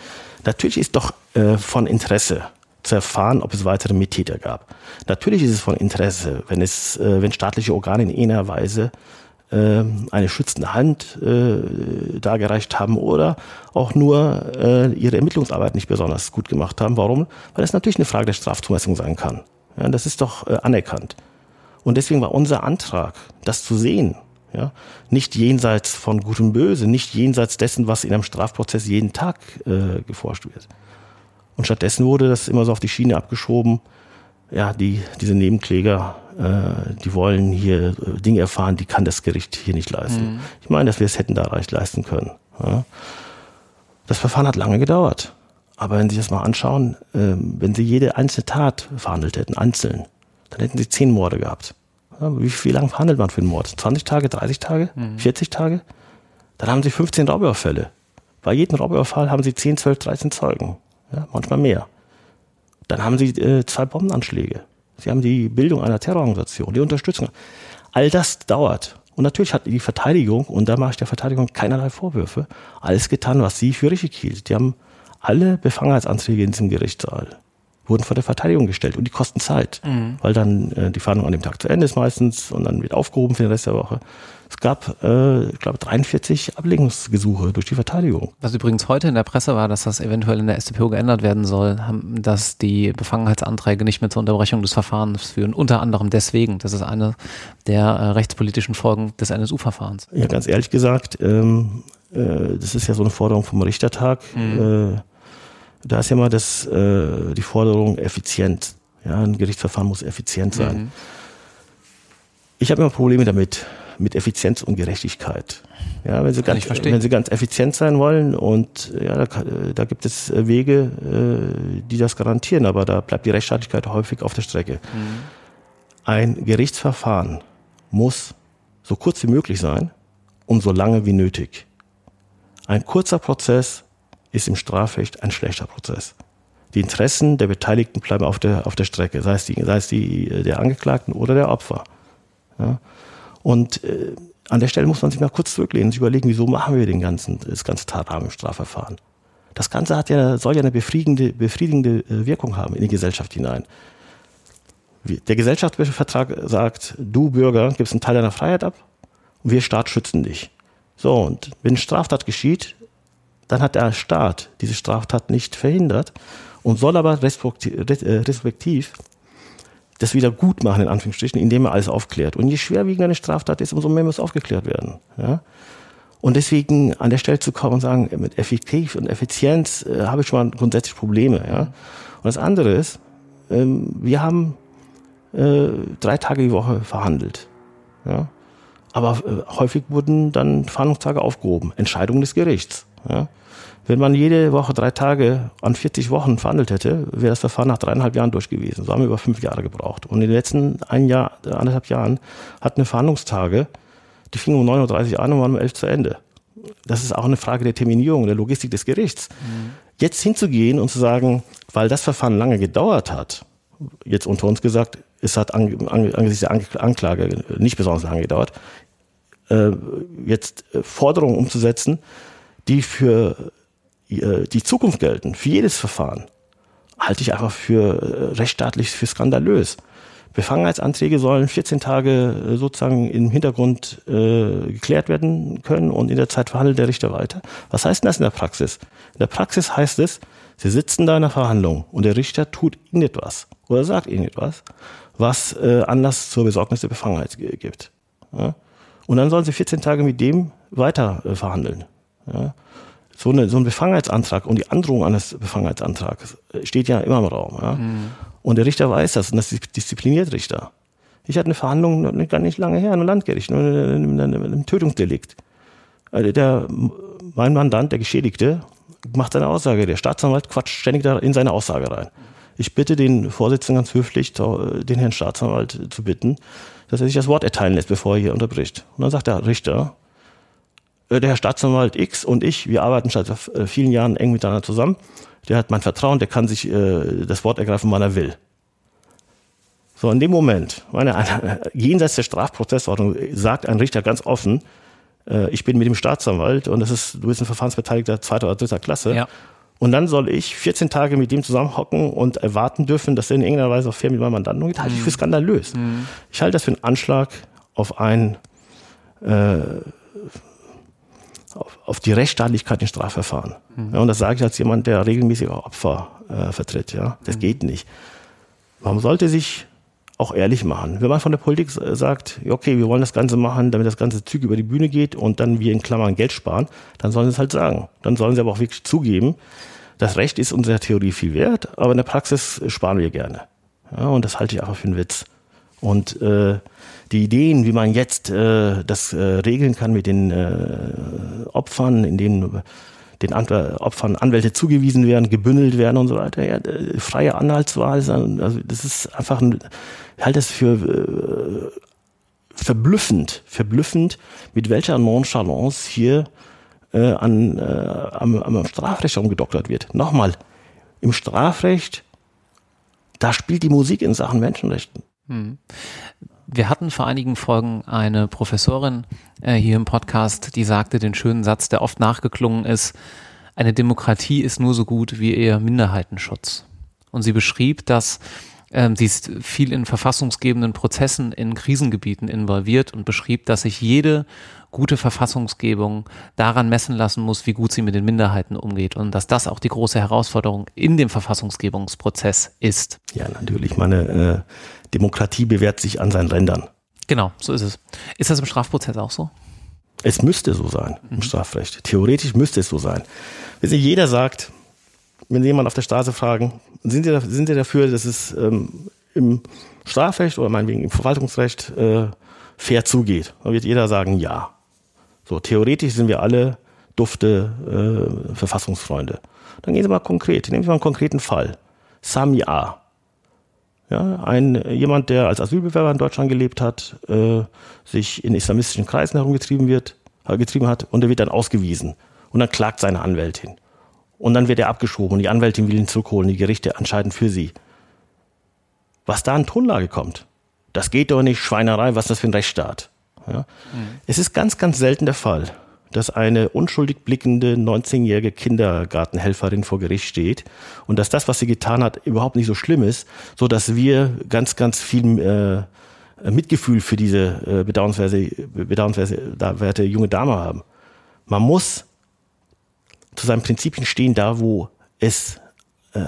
Natürlich ist doch äh, von Interesse zu erfahren, ob es weitere Mittäter gab. Natürlich ist es von Interesse, wenn es, äh, wenn staatliche Organe in einer Weise äh, eine schützende Hand äh, dargereicht haben oder auch nur äh, ihre Ermittlungsarbeit nicht besonders gut gemacht haben. Warum? Weil es natürlich eine Frage der Strafzumessung sein kann. Ja, das ist doch äh, anerkannt. Und deswegen war unser Antrag, das zu sehen, ja, nicht jenseits von Gut und Böse, nicht jenseits dessen, was in einem Strafprozess jeden Tag äh, geforscht wird. Und stattdessen wurde das immer so auf die Schiene abgeschoben, ja, die, diese Nebenkläger äh, die wollen hier äh, Dinge erfahren, die kann das Gericht hier nicht leisten. Mhm. Ich meine, dass wir es hätten da leicht leisten können. Ja. Das Verfahren hat lange gedauert. Aber wenn Sie das mal anschauen, äh, wenn Sie jede einzelne Tat verhandelt hätten, einzeln, dann hätten Sie zehn Morde gehabt. Ja, wie, wie lange verhandelt man für einen Mord? 20 Tage, 30 Tage, mhm. 40 Tage? Dann haben Sie 15 Raubüberfälle. Bei jedem Raubüberfall haben Sie 10, 12, 13 Zeugen. Ja, manchmal mehr. Dann haben Sie äh, zwei Bombenanschläge. Sie haben die Bildung einer Terrororganisation, die Unterstützung. All das dauert. Und natürlich hat die Verteidigung, und da mache ich der Verteidigung keinerlei Vorwürfe, alles getan, was sie für richtig hielt. Die haben alle Befangenheitsanträge in diesem Gerichtssaal wurden vor der Verteidigung gestellt und die kosten Zeit, mhm. weil dann äh, die Verhandlung an dem Tag zu Ende ist meistens und dann wird aufgehoben für den Rest der Woche. Es gab, äh, ich glaube, 43 Ablegungsgesuche durch die Verteidigung. Was übrigens heute in der Presse war, dass das eventuell in der StPO geändert werden soll, dass die Befangenheitsanträge nicht mehr zur Unterbrechung des Verfahrens führen. Unter anderem deswegen. Das ist eine der äh, rechtspolitischen Folgen des NSU-Verfahrens. Ja, ganz ehrlich gesagt, ähm, äh, das ist ja so eine Forderung vom Richtertag. Mhm. Äh, da ist ja mal das, äh, die Forderung effizient. Ja, ein Gerichtsverfahren muss effizient sein. Mhm. Ich habe immer Probleme damit, mit Effizienz und Gerechtigkeit. Ja, wenn Sie, ganz, wenn Sie ganz effizient sein wollen und ja, da, da gibt es Wege, äh, die das garantieren, aber da bleibt die Rechtsstaatlichkeit häufig auf der Strecke. Mhm. Ein Gerichtsverfahren muss so kurz wie möglich sein und so lange wie nötig. Ein kurzer Prozess ist im Strafrecht ein schlechter Prozess. Die Interessen der Beteiligten bleiben auf der, auf der Strecke, sei es, die, sei es die der Angeklagten oder der Opfer. Ja? Und äh, an der Stelle muss man sich mal kurz zurücklehnen und sich überlegen, wieso machen wir den ganzen, das ganze Tatrahmen im Strafverfahren. Das Ganze hat ja, soll ja eine befriedigende, befriedigende äh, Wirkung haben in die Gesellschaft hinein. Der Gesellschaftsvertrag sagt, du Bürger gibst einen Teil deiner Freiheit ab und wir Staat schützen dich. So, und wenn Straftat geschieht, dann hat der Staat diese Straftat nicht verhindert und soll aber respektiv äh, das wieder gut machen, in Anführungsstrichen, indem er alles aufklärt. Und je schwerwiegender eine Straftat ist, umso mehr muss aufgeklärt werden. Ja? Und deswegen an der Stelle zu kommen und sagen, mit Effektiv und Effizienz äh, habe ich schon mal grundsätzlich Probleme. Ja? Und das andere ist, ähm, wir haben äh, drei Tage die Woche verhandelt. Ja? Aber äh, häufig wurden dann Verhandlungstage aufgehoben, Entscheidungen des Gerichts. Ja? Wenn man jede Woche drei Tage an 40 Wochen verhandelt hätte, wäre das Verfahren nach dreieinhalb Jahren durch gewesen. So haben wir über fünf Jahre gebraucht. Und in den letzten ein Jahr, anderthalb Jahren hatten wir Verhandlungstage, die fingen um 9.30 Uhr an und waren um 11 Uhr zu Ende. Das ist auch eine Frage der Terminierung, der Logistik des Gerichts. Mhm. Jetzt hinzugehen und zu sagen, weil das Verfahren lange gedauert hat, jetzt unter uns gesagt, es hat angesichts der Anklage nicht besonders lange gedauert, äh, jetzt Forderungen umzusetzen, die für äh, die Zukunft gelten, für jedes Verfahren, halte ich einfach für äh, rechtsstaatlich für skandalös. Befangenheitsanträge sollen 14 Tage äh, sozusagen im Hintergrund äh, geklärt werden können und in der Zeit verhandelt der Richter weiter. Was heißt denn das in der Praxis? In der Praxis heißt es, Sie sitzen da in der Verhandlung und der Richter tut irgendetwas oder sagt irgendetwas, was äh, Anlass zur Besorgnis der Befangenheit gibt. Ja? Und dann sollen Sie 14 Tage mit dem weiter äh, verhandeln. Ja? So, eine, so ein Befangenheitsantrag und die Androhung eines Befangenheitsantrags steht ja immer im Raum. Ja? Mhm. Und der Richter weiß das und das diszipliniert Richter. Ich hatte eine Verhandlung gar nicht lange her, in einem Landgericht, in einem, Tötungsdelikt. Also der, mein Mandant, der Geschädigte, macht seine Aussage. Der Staatsanwalt quatscht ständig da in seine Aussage rein. Ich bitte den Vorsitzenden ganz höflich, den Herrn Staatsanwalt zu bitten, dass er sich das Wort erteilen lässt, bevor er hier unterbricht. Und dann sagt der Richter, äh, der Herr Staatsanwalt X und ich, wir arbeiten seit äh, vielen Jahren eng miteinander zusammen. Der hat mein Vertrauen, der kann sich äh, das Wort ergreifen, wann er will. So, in dem Moment, meine, *laughs* jenseits der Strafprozessordnung, sagt ein Richter ganz offen, äh, ich bin mit dem Staatsanwalt und das ist, du bist ein Verfahrensbeteiligter zweiter oder dritter Klasse. Ja. Und dann soll ich 14 Tage mit dem zusammenhocken und erwarten dürfen, dass er in irgendeiner Weise auf fair mit meinem Mandanten umgeht, halte ich für mhm. skandalös. Mhm. Ich halte das für einen Anschlag auf ein äh, auf, auf die Rechtsstaatlichkeit in Strafverfahren. Mhm. Ja, und das sage ich als jemand, der regelmäßig auch Opfer äh, vertritt. Ja, das mhm. geht nicht. Man sollte sich auch ehrlich machen. Wenn man von der Politik sagt, okay, wir wollen das Ganze machen, damit das ganze Züge über die Bühne geht und dann wir in Klammern Geld sparen, dann sollen sie es halt sagen. Dann sollen sie aber auch wirklich zugeben, das Recht ist unserer Theorie viel wert, aber in der Praxis sparen wir gerne. Ja, und das halte ich einfach für einen Witz. Und äh, die Ideen, wie man jetzt äh, das äh, regeln kann mit den äh, Opfern, in denen den An Opfern Anwälte zugewiesen werden, gebündelt werden und so weiter. Ja, freie Anhaltswahl, also das ist einfach, ein, ich halte das für äh, verblüffend, verblüffend, mit welcher Nonchalance hier äh, an, äh, am, am Strafrecht umgedoktert wird. Nochmal, im Strafrecht, da spielt die Musik in Sachen Menschenrechten. Hm. Wir hatten vor einigen Folgen eine Professorin äh, hier im Podcast, die sagte den schönen Satz, der oft nachgeklungen ist, eine Demokratie ist nur so gut wie ihr Minderheitenschutz. Und sie beschrieb, dass ähm, sie ist viel in verfassungsgebenden Prozessen in Krisengebieten involviert und beschrieb, dass sich jede gute Verfassungsgebung daran messen lassen muss, wie gut sie mit den Minderheiten umgeht und dass das auch die große Herausforderung in dem Verfassungsgebungsprozess ist. Ja, natürlich. Meine äh, Demokratie bewährt sich an seinen Rändern. Genau, so ist es. Ist das im Strafprozess auch so? Es müsste so sein im mhm. Strafrecht. Theoretisch müsste es so sein. Wenn sich jeder sagt, wenn Sie jemand auf der Straße fragen, sind Sie, sind Sie dafür, dass es ähm, im Strafrecht oder meinetwegen im Verwaltungsrecht äh, fair zugeht? Dann wird jeder sagen, ja. So, theoretisch sind wir alle dufte äh, Verfassungsfreunde. Dann gehen Sie mal konkret. Nehmen Sie mal einen konkreten Fall. Sami A. Ja, ein, jemand, der als Asylbewerber in Deutschland gelebt hat, äh, sich in islamistischen Kreisen herumgetrieben wird, äh, getrieben hat und er wird dann ausgewiesen. Und dann klagt seine Anwältin. Und dann wird er abgeschoben und die Anwältin will ihn zurückholen, die Gerichte entscheiden für sie. Was da an Tonlage kommt, das geht doch nicht, Schweinerei, was ist das für ein Rechtsstaat? Ja? Mhm. Es ist ganz, ganz selten der Fall, dass eine unschuldig blickende 19-jährige Kindergartenhelferin vor Gericht steht und dass das, was sie getan hat, überhaupt nicht so schlimm ist, so dass wir ganz, ganz viel äh, Mitgefühl für diese äh, bedauernswerte, bedauernswerte junge Dame haben. Man muss zu seinen Prinzipien stehen, da wo es äh,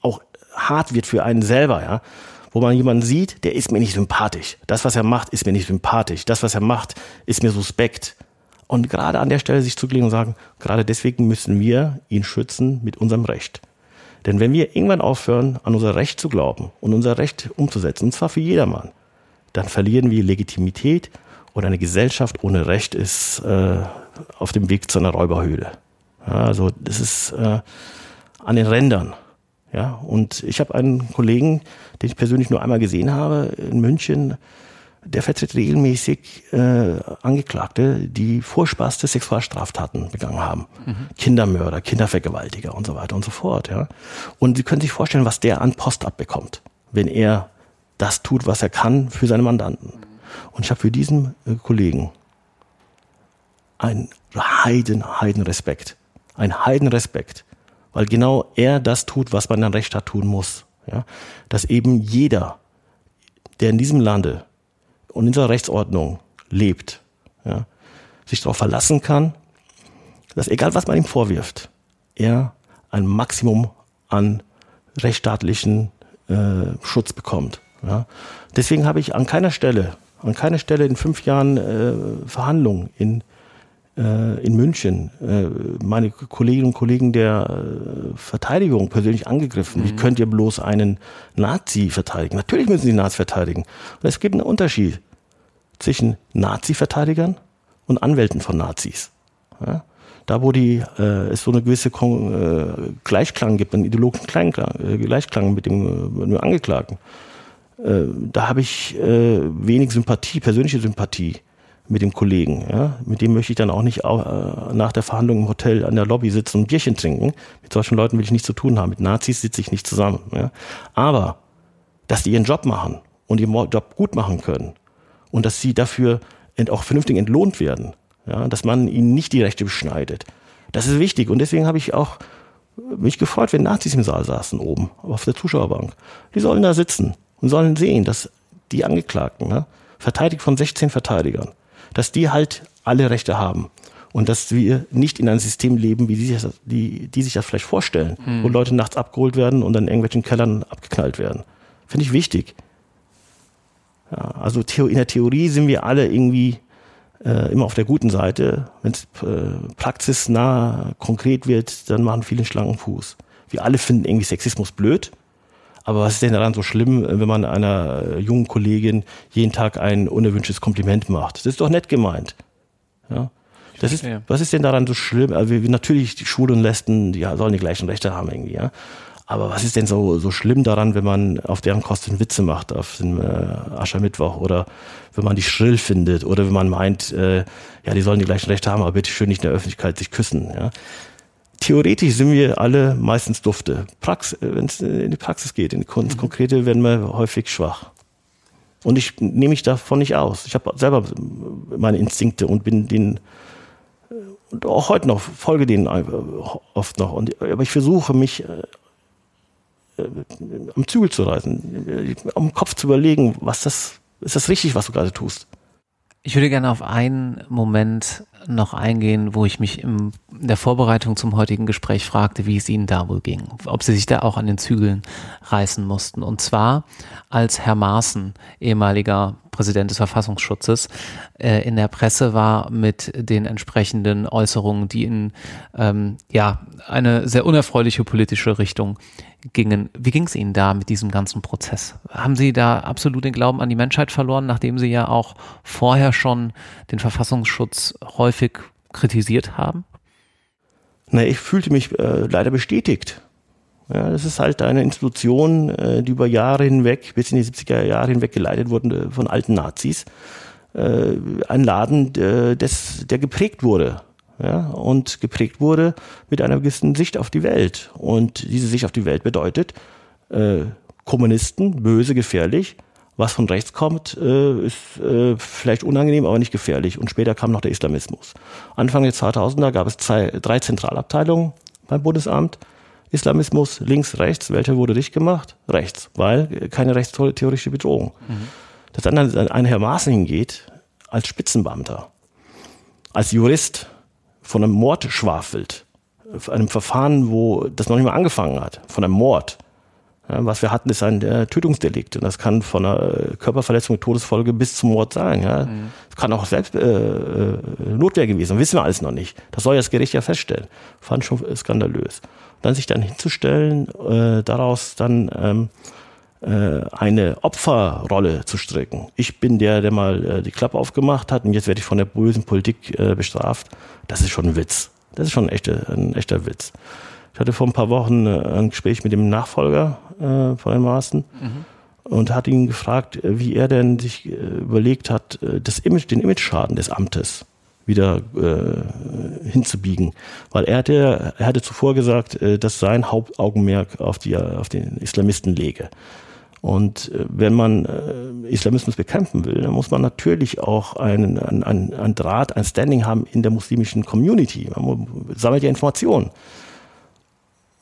auch hart wird für einen selber, ja. Wo man jemanden sieht, der ist mir nicht sympathisch. Das, was er macht, ist mir nicht sympathisch. Das, was er macht, ist mir suspekt. Und gerade an der Stelle sich zuklicken und sagen, gerade deswegen müssen wir ihn schützen mit unserem Recht. Denn wenn wir irgendwann aufhören, an unser Recht zu glauben und unser Recht umzusetzen, und zwar für jedermann, dann verlieren wir Legitimität und eine Gesellschaft ohne Recht ist äh, auf dem Weg zu einer Räuberhöhle. Ja, also das ist äh, an den Rändern. Ja, und ich habe einen Kollegen, den ich persönlich nur einmal gesehen habe in München, der vertritt regelmäßig äh, Angeklagte, die furchtbarste Sexualstraftaten begangen haben. Mhm. Kindermörder, Kindervergewaltiger und so weiter und so fort. Ja. Und Sie können sich vorstellen, was der an Post abbekommt, wenn er das tut, was er kann für seine Mandanten. Und ich habe für diesen äh, Kollegen einen heiden, heiden Respekt ein Heidenrespekt, weil genau er das tut, was man an Recht hat tun muss. Ja? Dass eben jeder, der in diesem Lande und in dieser Rechtsordnung lebt, ja, sich darauf verlassen kann, dass egal was man ihm vorwirft, er ein Maximum an rechtsstaatlichen äh, Schutz bekommt. Ja. Deswegen habe ich an keiner Stelle, an keiner Stelle in fünf Jahren äh, Verhandlungen in äh, in München äh, meine Kolleginnen und Kollegen der äh, Verteidigung persönlich angegriffen. Mhm. Wie könnt ihr bloß einen Nazi verteidigen? Natürlich müssen sie Nazi verteidigen. Und es gibt einen Unterschied zwischen Nazi-Verteidigern und Anwälten von Nazis. Ja? Da, wo die, äh, es so eine gewisse Kon äh, Gleichklang gibt, einen ideologischen Kleinklang, äh, Gleichklang mit dem, äh, mit dem Angeklagten, äh, da habe ich äh, wenig Sympathie, persönliche Sympathie mit dem Kollegen. Ja? Mit dem möchte ich dann auch nicht auch, äh, nach der Verhandlung im Hotel an der Lobby sitzen und ein Bierchen trinken. Mit solchen Leuten will ich nichts zu tun haben. Mit Nazis sitze ich nicht zusammen. Ja? Aber, dass die ihren Job machen und ihren Job gut machen können und dass sie dafür auch vernünftig entlohnt werden, ja? dass man ihnen nicht die Rechte beschneidet, das ist wichtig. Und deswegen habe ich auch mich gefreut, wenn Nazis im Saal saßen oben, auf der Zuschauerbank. Die sollen da sitzen und sollen sehen, dass die Angeklagten, ne, verteidigt von 16 Verteidigern, dass die halt alle Rechte haben. Und dass wir nicht in einem System leben, wie die sich das, die, die sich das vielleicht vorstellen, mhm. wo Leute nachts abgeholt werden und dann in irgendwelchen Kellern abgeknallt werden. Finde ich wichtig. Ja, also in der Theorie sind wir alle irgendwie äh, immer auf der guten Seite. Wenn es äh, praxisnah konkret wird, dann machen viele einen schlanken Fuß. Wir alle finden irgendwie Sexismus blöd, Aber was ist denn daran so schlimm, wenn man einer jungen Kollegin jeden Tag ein unerwünschtes Kompliment macht? Das ist doch nett gemeint. Ja? Das ist, was ist denn daran so schlimm? Also natürlich, die Schwulen und Lesben, die sollen die gleichen Rechte haben irgendwie, ja. Aber was ist denn so, so schlimm daran, wenn man auf deren Kosten Witze macht, auf dem äh, Aschermittwoch oder wenn man die schrill findet oder wenn man meint, äh, ja, die sollen die gleichen Rechte haben, aber bitte schön nicht in der Öffentlichkeit sich küssen, ja. Theoretisch sind wir alle meistens dufte. Äh, wenn es in die Praxis geht, in die mhm. Konkrete werden wir häufig schwach. Und ich nehme mich davon nicht aus. Ich habe selber meine Instinkte und bin den äh, und auch heute noch folge denen oft noch. Und, aber ich versuche mich äh, äh, am Zügel zu reißen, am Kopf zu überlegen, was das, ist das richtig, was du gerade tust? Ich würde gerne auf einen Moment noch eingehen, wo ich mich in der Vorbereitung zum heutigen Gespräch fragte, wie es Ihnen da wohl ging, ob Sie sich da auch an den Zügeln reißen mussten. Und zwar als Herr Maaßen, ehemaliger Präsident des Verfassungsschutzes, äh, in der Presse war mit den entsprechenden Äußerungen, die in ähm, ja eine sehr unerfreuliche politische Richtung gingen. Wie ging es Ihnen da mit diesem ganzen Prozess? Haben Sie da absolut den Glauben an die Menschheit verloren, nachdem Sie ja auch vorher schon den Verfassungsschutz häufig kritisiert haben? Na, ich fühlte mich äh, leider bestätigt. Ja, das ist halt eine Institution, äh, die über Jahre hinweg, bis in die 70er Jahre hinweg geleitet wurde äh, von alten Nazis. Äh, ein Laden, des, der geprägt wurde ja, und geprägt wurde mit einer gewissen Sicht auf die Welt. Und diese Sicht auf die Welt bedeutet, äh, Kommunisten, böse, gefährlich, was von rechts kommt, äh, ist äh, vielleicht unangenehm, aber nicht gefährlich. Und später kam noch der Islamismus. Anfang der 2000er gab es zwei, drei Zentralabteilungen beim Bundesamt. Islamismus links, rechts. Welcher wurde dicht gemacht? Rechts, weil keine rechtstheoretische Bedrohung. Mhm. Dass dann ein Herr Maaßen hingeht, als Spitzenbeamter, als Jurist, von einem Mord schwafelt, einem Verfahren, wo das noch nicht mal angefangen hat, von einem Mord. Was wir hatten, ist ein äh, Tötungsdelikt und das kann von einer äh, Körperverletzung mit Todesfolge bis zum Mord sein. Ja. Mhm. Das kann auch selbst äh, äh, Notwehr gewesen sein, wissen wir alles noch nicht. Das soll ja das Gericht ja feststellen. Fand schon skandalös. Und dann sich dann hinzustellen, äh, daraus dann ähm, äh, eine Opferrolle zu stricken. Ich bin der, der mal äh, die Klappe aufgemacht hat und jetzt werde ich von der bösen Politik äh, bestraft. Das ist schon ein Witz. Das ist schon ein echter, ein echter Witz. Ich hatte vor ein paar Wochen ein Gespräch mit dem Nachfolger von den Maaßen mhm. und hatte ihn gefragt, wie er denn sich überlegt hat, das Image, den Imageschaden des Amtes wieder äh, hinzubiegen. Weil er hatte, er hatte zuvor gesagt, äh, dass sein Hauptaugenmerk auf, die, auf den Islamisten lege. Und äh, wenn man äh, Islamismus bekämpfen will, dann muss man natürlich auch einen, einen, einen Draht, ein Standing haben in der muslimischen Community. Man sammelt ja Informationen.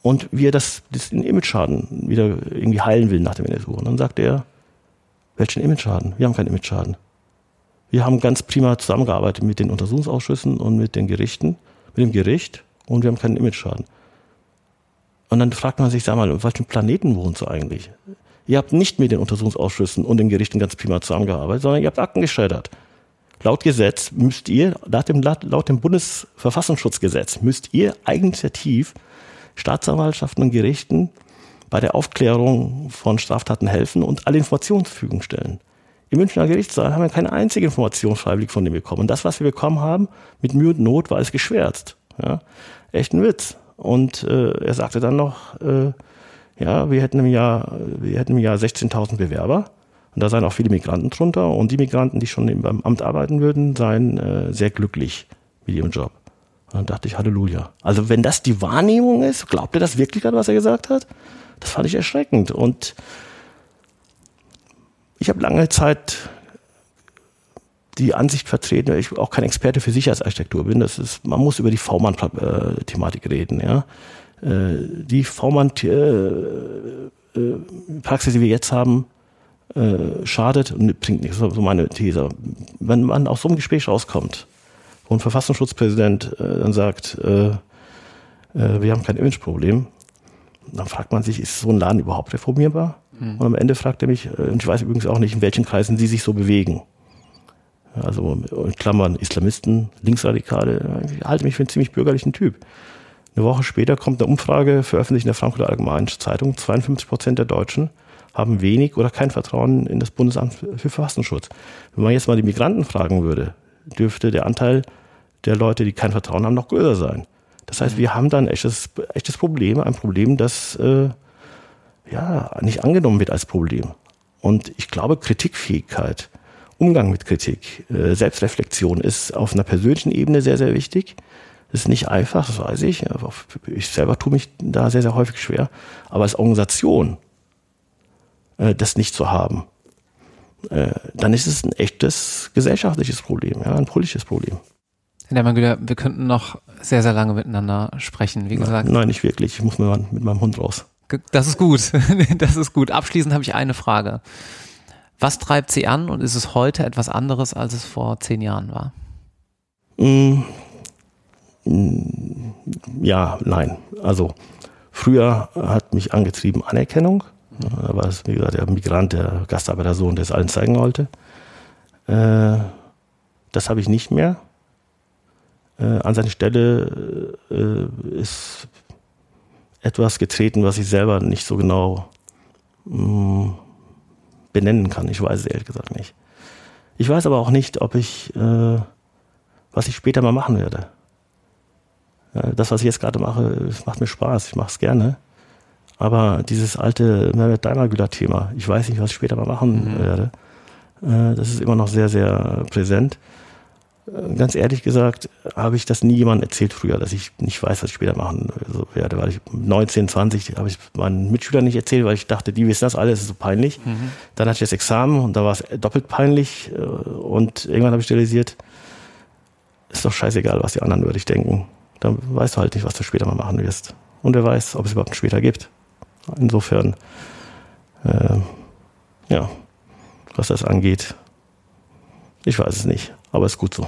Und wie er das, das den Image-Schaden wieder irgendwie heilen will nach dem NSU. Und dann sagt er, welchen Image-Schaden? Wir haben keinen Image-Schaden. Wir haben ganz prima zusammengearbeitet mit den Untersuchungsausschüssen und mit den Gerichten, mit dem Gericht und wir haben keinen Image-Schaden. Und dann fragt man sich, sag mal, auf welchem Planeten wohnst du eigentlich? Ihr habt nicht mit den Untersuchungsausschüssen und den Gerichten ganz prima zusammengearbeitet, sondern ihr habt Akten geschreddert. Laut Gesetz müsst ihr, laut dem, laut dem Bundesverfassungsschutzgesetz, müsst ihr eigeninitiativ Staatsanwaltschaften und Gerichten bei der Aufklärung von Straftaten helfen und alle Informationen zur Verfügung stellen. Im Münchner Gerichtssaal haben wir keine einzige Information freiwillig von dem bekommen. Und das, was wir bekommen haben, mit Mühe und Not, war es geschwärzt. Ja? Echt ein Witz. Und äh, er sagte dann noch, äh, ja, wir hätten im Jahr, wir hätten im Jahr 16.000 Bewerber. Und da seien auch viele Migranten drunter. Und die Migranten, die schon beim Amt arbeiten würden, seien äh, sehr glücklich mit ihrem Job. Und dann dachte ich, Halleluja. Also wenn das die Wahrnehmung ist, glaubt ihr das wirklich gerade, was er gesagt hat? Das fand ich erschreckend. Und ich habe lange Zeit die Ansicht vertreten, weil ich auch kein Experte für Sicherheitsarchitektur bin. Das ist, man muss über die V-Mann-Thematik reden. Ja. Äh, die V-Mann-Praxis, die wir jetzt haben, äh, schadet und bringt nichts. Das ist so meine These. Wenn man aus so einem Gespräch rauskommt, ein Verfassungsschutzpräsident äh, dann sagt, wir haben kein Imageproblem, dann fragt man sich, ist so ein Laden überhaupt reformierbar? Mhm. Und am Ende fragt er mich, und ich weiß übrigens auch nicht, in welchen Kreisen sie sich so bewegen. Also in Klammern Islamisten, Linksradikale, ich halte mich für einen ziemlich bürgerlichen Typ. Eine Woche später kommt eine Umfrage veröffentlicht in der Frankfurter Allgemeinen Zeitung. 52 Prozent der Deutschen haben wenig oder kein Vertrauen in das Bundesamt für Verfassungsschutz. Wenn man jetzt mal die Migranten fragen würde, dürfte der Anteil der Leute, die kein Vertrauen haben, noch größer sein. Das heißt, wir haben da ein echtes, echtes Problem, ein Problem, das äh, ja nicht angenommen wird als Problem. Und ich glaube, Kritikfähigkeit, Umgang mit Kritik, äh, Selbstreflexion ist auf einer persönlichen Ebene sehr, sehr wichtig. Das ist nicht einfach, das weiß ich. Ich selber tue mich da sehr, sehr häufig schwer. Aber als Organisation äh, das nicht zu haben, äh, dann ist es ein echtes gesellschaftliches Problem, ja, ein politisches Problem. Herr Dermangüder, wir könnten noch sehr, sehr lange miteinander sprechen, wie gesagt. Nein, nicht wirklich. Ich muss mit meinem Hund raus. Das ist gut. *laughs* Das ist gut. Abschließend habe ich eine Frage. Was treibt Sie an und ist es heute etwas anderes, als es vor zehn Jahren war? Mm, mm, ja, nein. Also früher hat mich angetrieben Anerkennung. Da war es, wie gesagt, der Migrant, der Gastarbeitersohn, der es allen zeigen wollte. Äh, das habe ich nicht mehr. Äh, an seine Stelle äh, ist etwas getreten, was ich selber nicht so genau mh, mm, benennen kann. Ich weiß es ehrlich gesagt nicht. Ich weiß aber auch nicht, ob ich, äh, was ich später mal machen werde. Ja, das, was ich jetzt gerade mache, macht mir Spaß. Ich mache es gerne. Aber dieses alte Mehrwert Daimler-Thema, ich weiß nicht, was ich später mal machen mhm. werde. Äh, das ist immer noch sehr, sehr präsent. Äh, ganz ehrlich gesagt, habe ich das nie jemandem erzählt früher, dass ich nicht weiß, was ich später machen werde. Weil ich 19, 20 habe ich meinen Mitschülern nicht erzählt, weil ich dachte, die wissen das alles, ist so peinlich. Mhm. Dann hatte ich das Examen und da war es doppelt peinlich. Äh, und irgendwann habe ich realisiert, ist doch scheißegal, was die anderen über dich denken. Dann weißt du halt nicht, was du später mal machen wirst. Und wer weiß, ob es überhaupt später gibt. Insofern, äh, ja, was das angeht, ich weiß es nicht, aber ist gut so.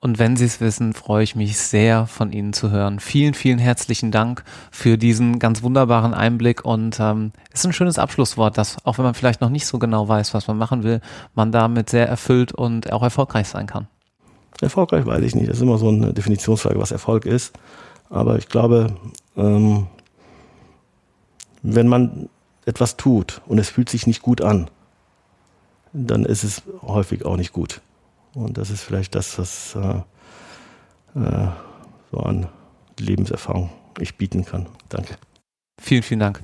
Und wenn Sie es wissen, freue ich mich sehr, von Ihnen zu hören. Vielen, vielen herzlichen Dank für diesen ganz wunderbaren Einblick und ähm, ist ein schönes Abschlusswort, dass auch wenn man vielleicht noch nicht so genau weiß, was man machen will, man damit sehr erfüllt und auch erfolgreich sein kann. Erfolgreich weiß ich nicht. Das ist immer so eine Definitionsfrage, was Erfolg ist. Aber ich glaube, ähm, wenn man etwas tut und es fühlt sich nicht gut an, dann ist es häufig auch nicht gut. Und das ist vielleicht das, was äh, äh, so an Lebenserfahrung ich bieten kann. Danke. Vielen, vielen Dank.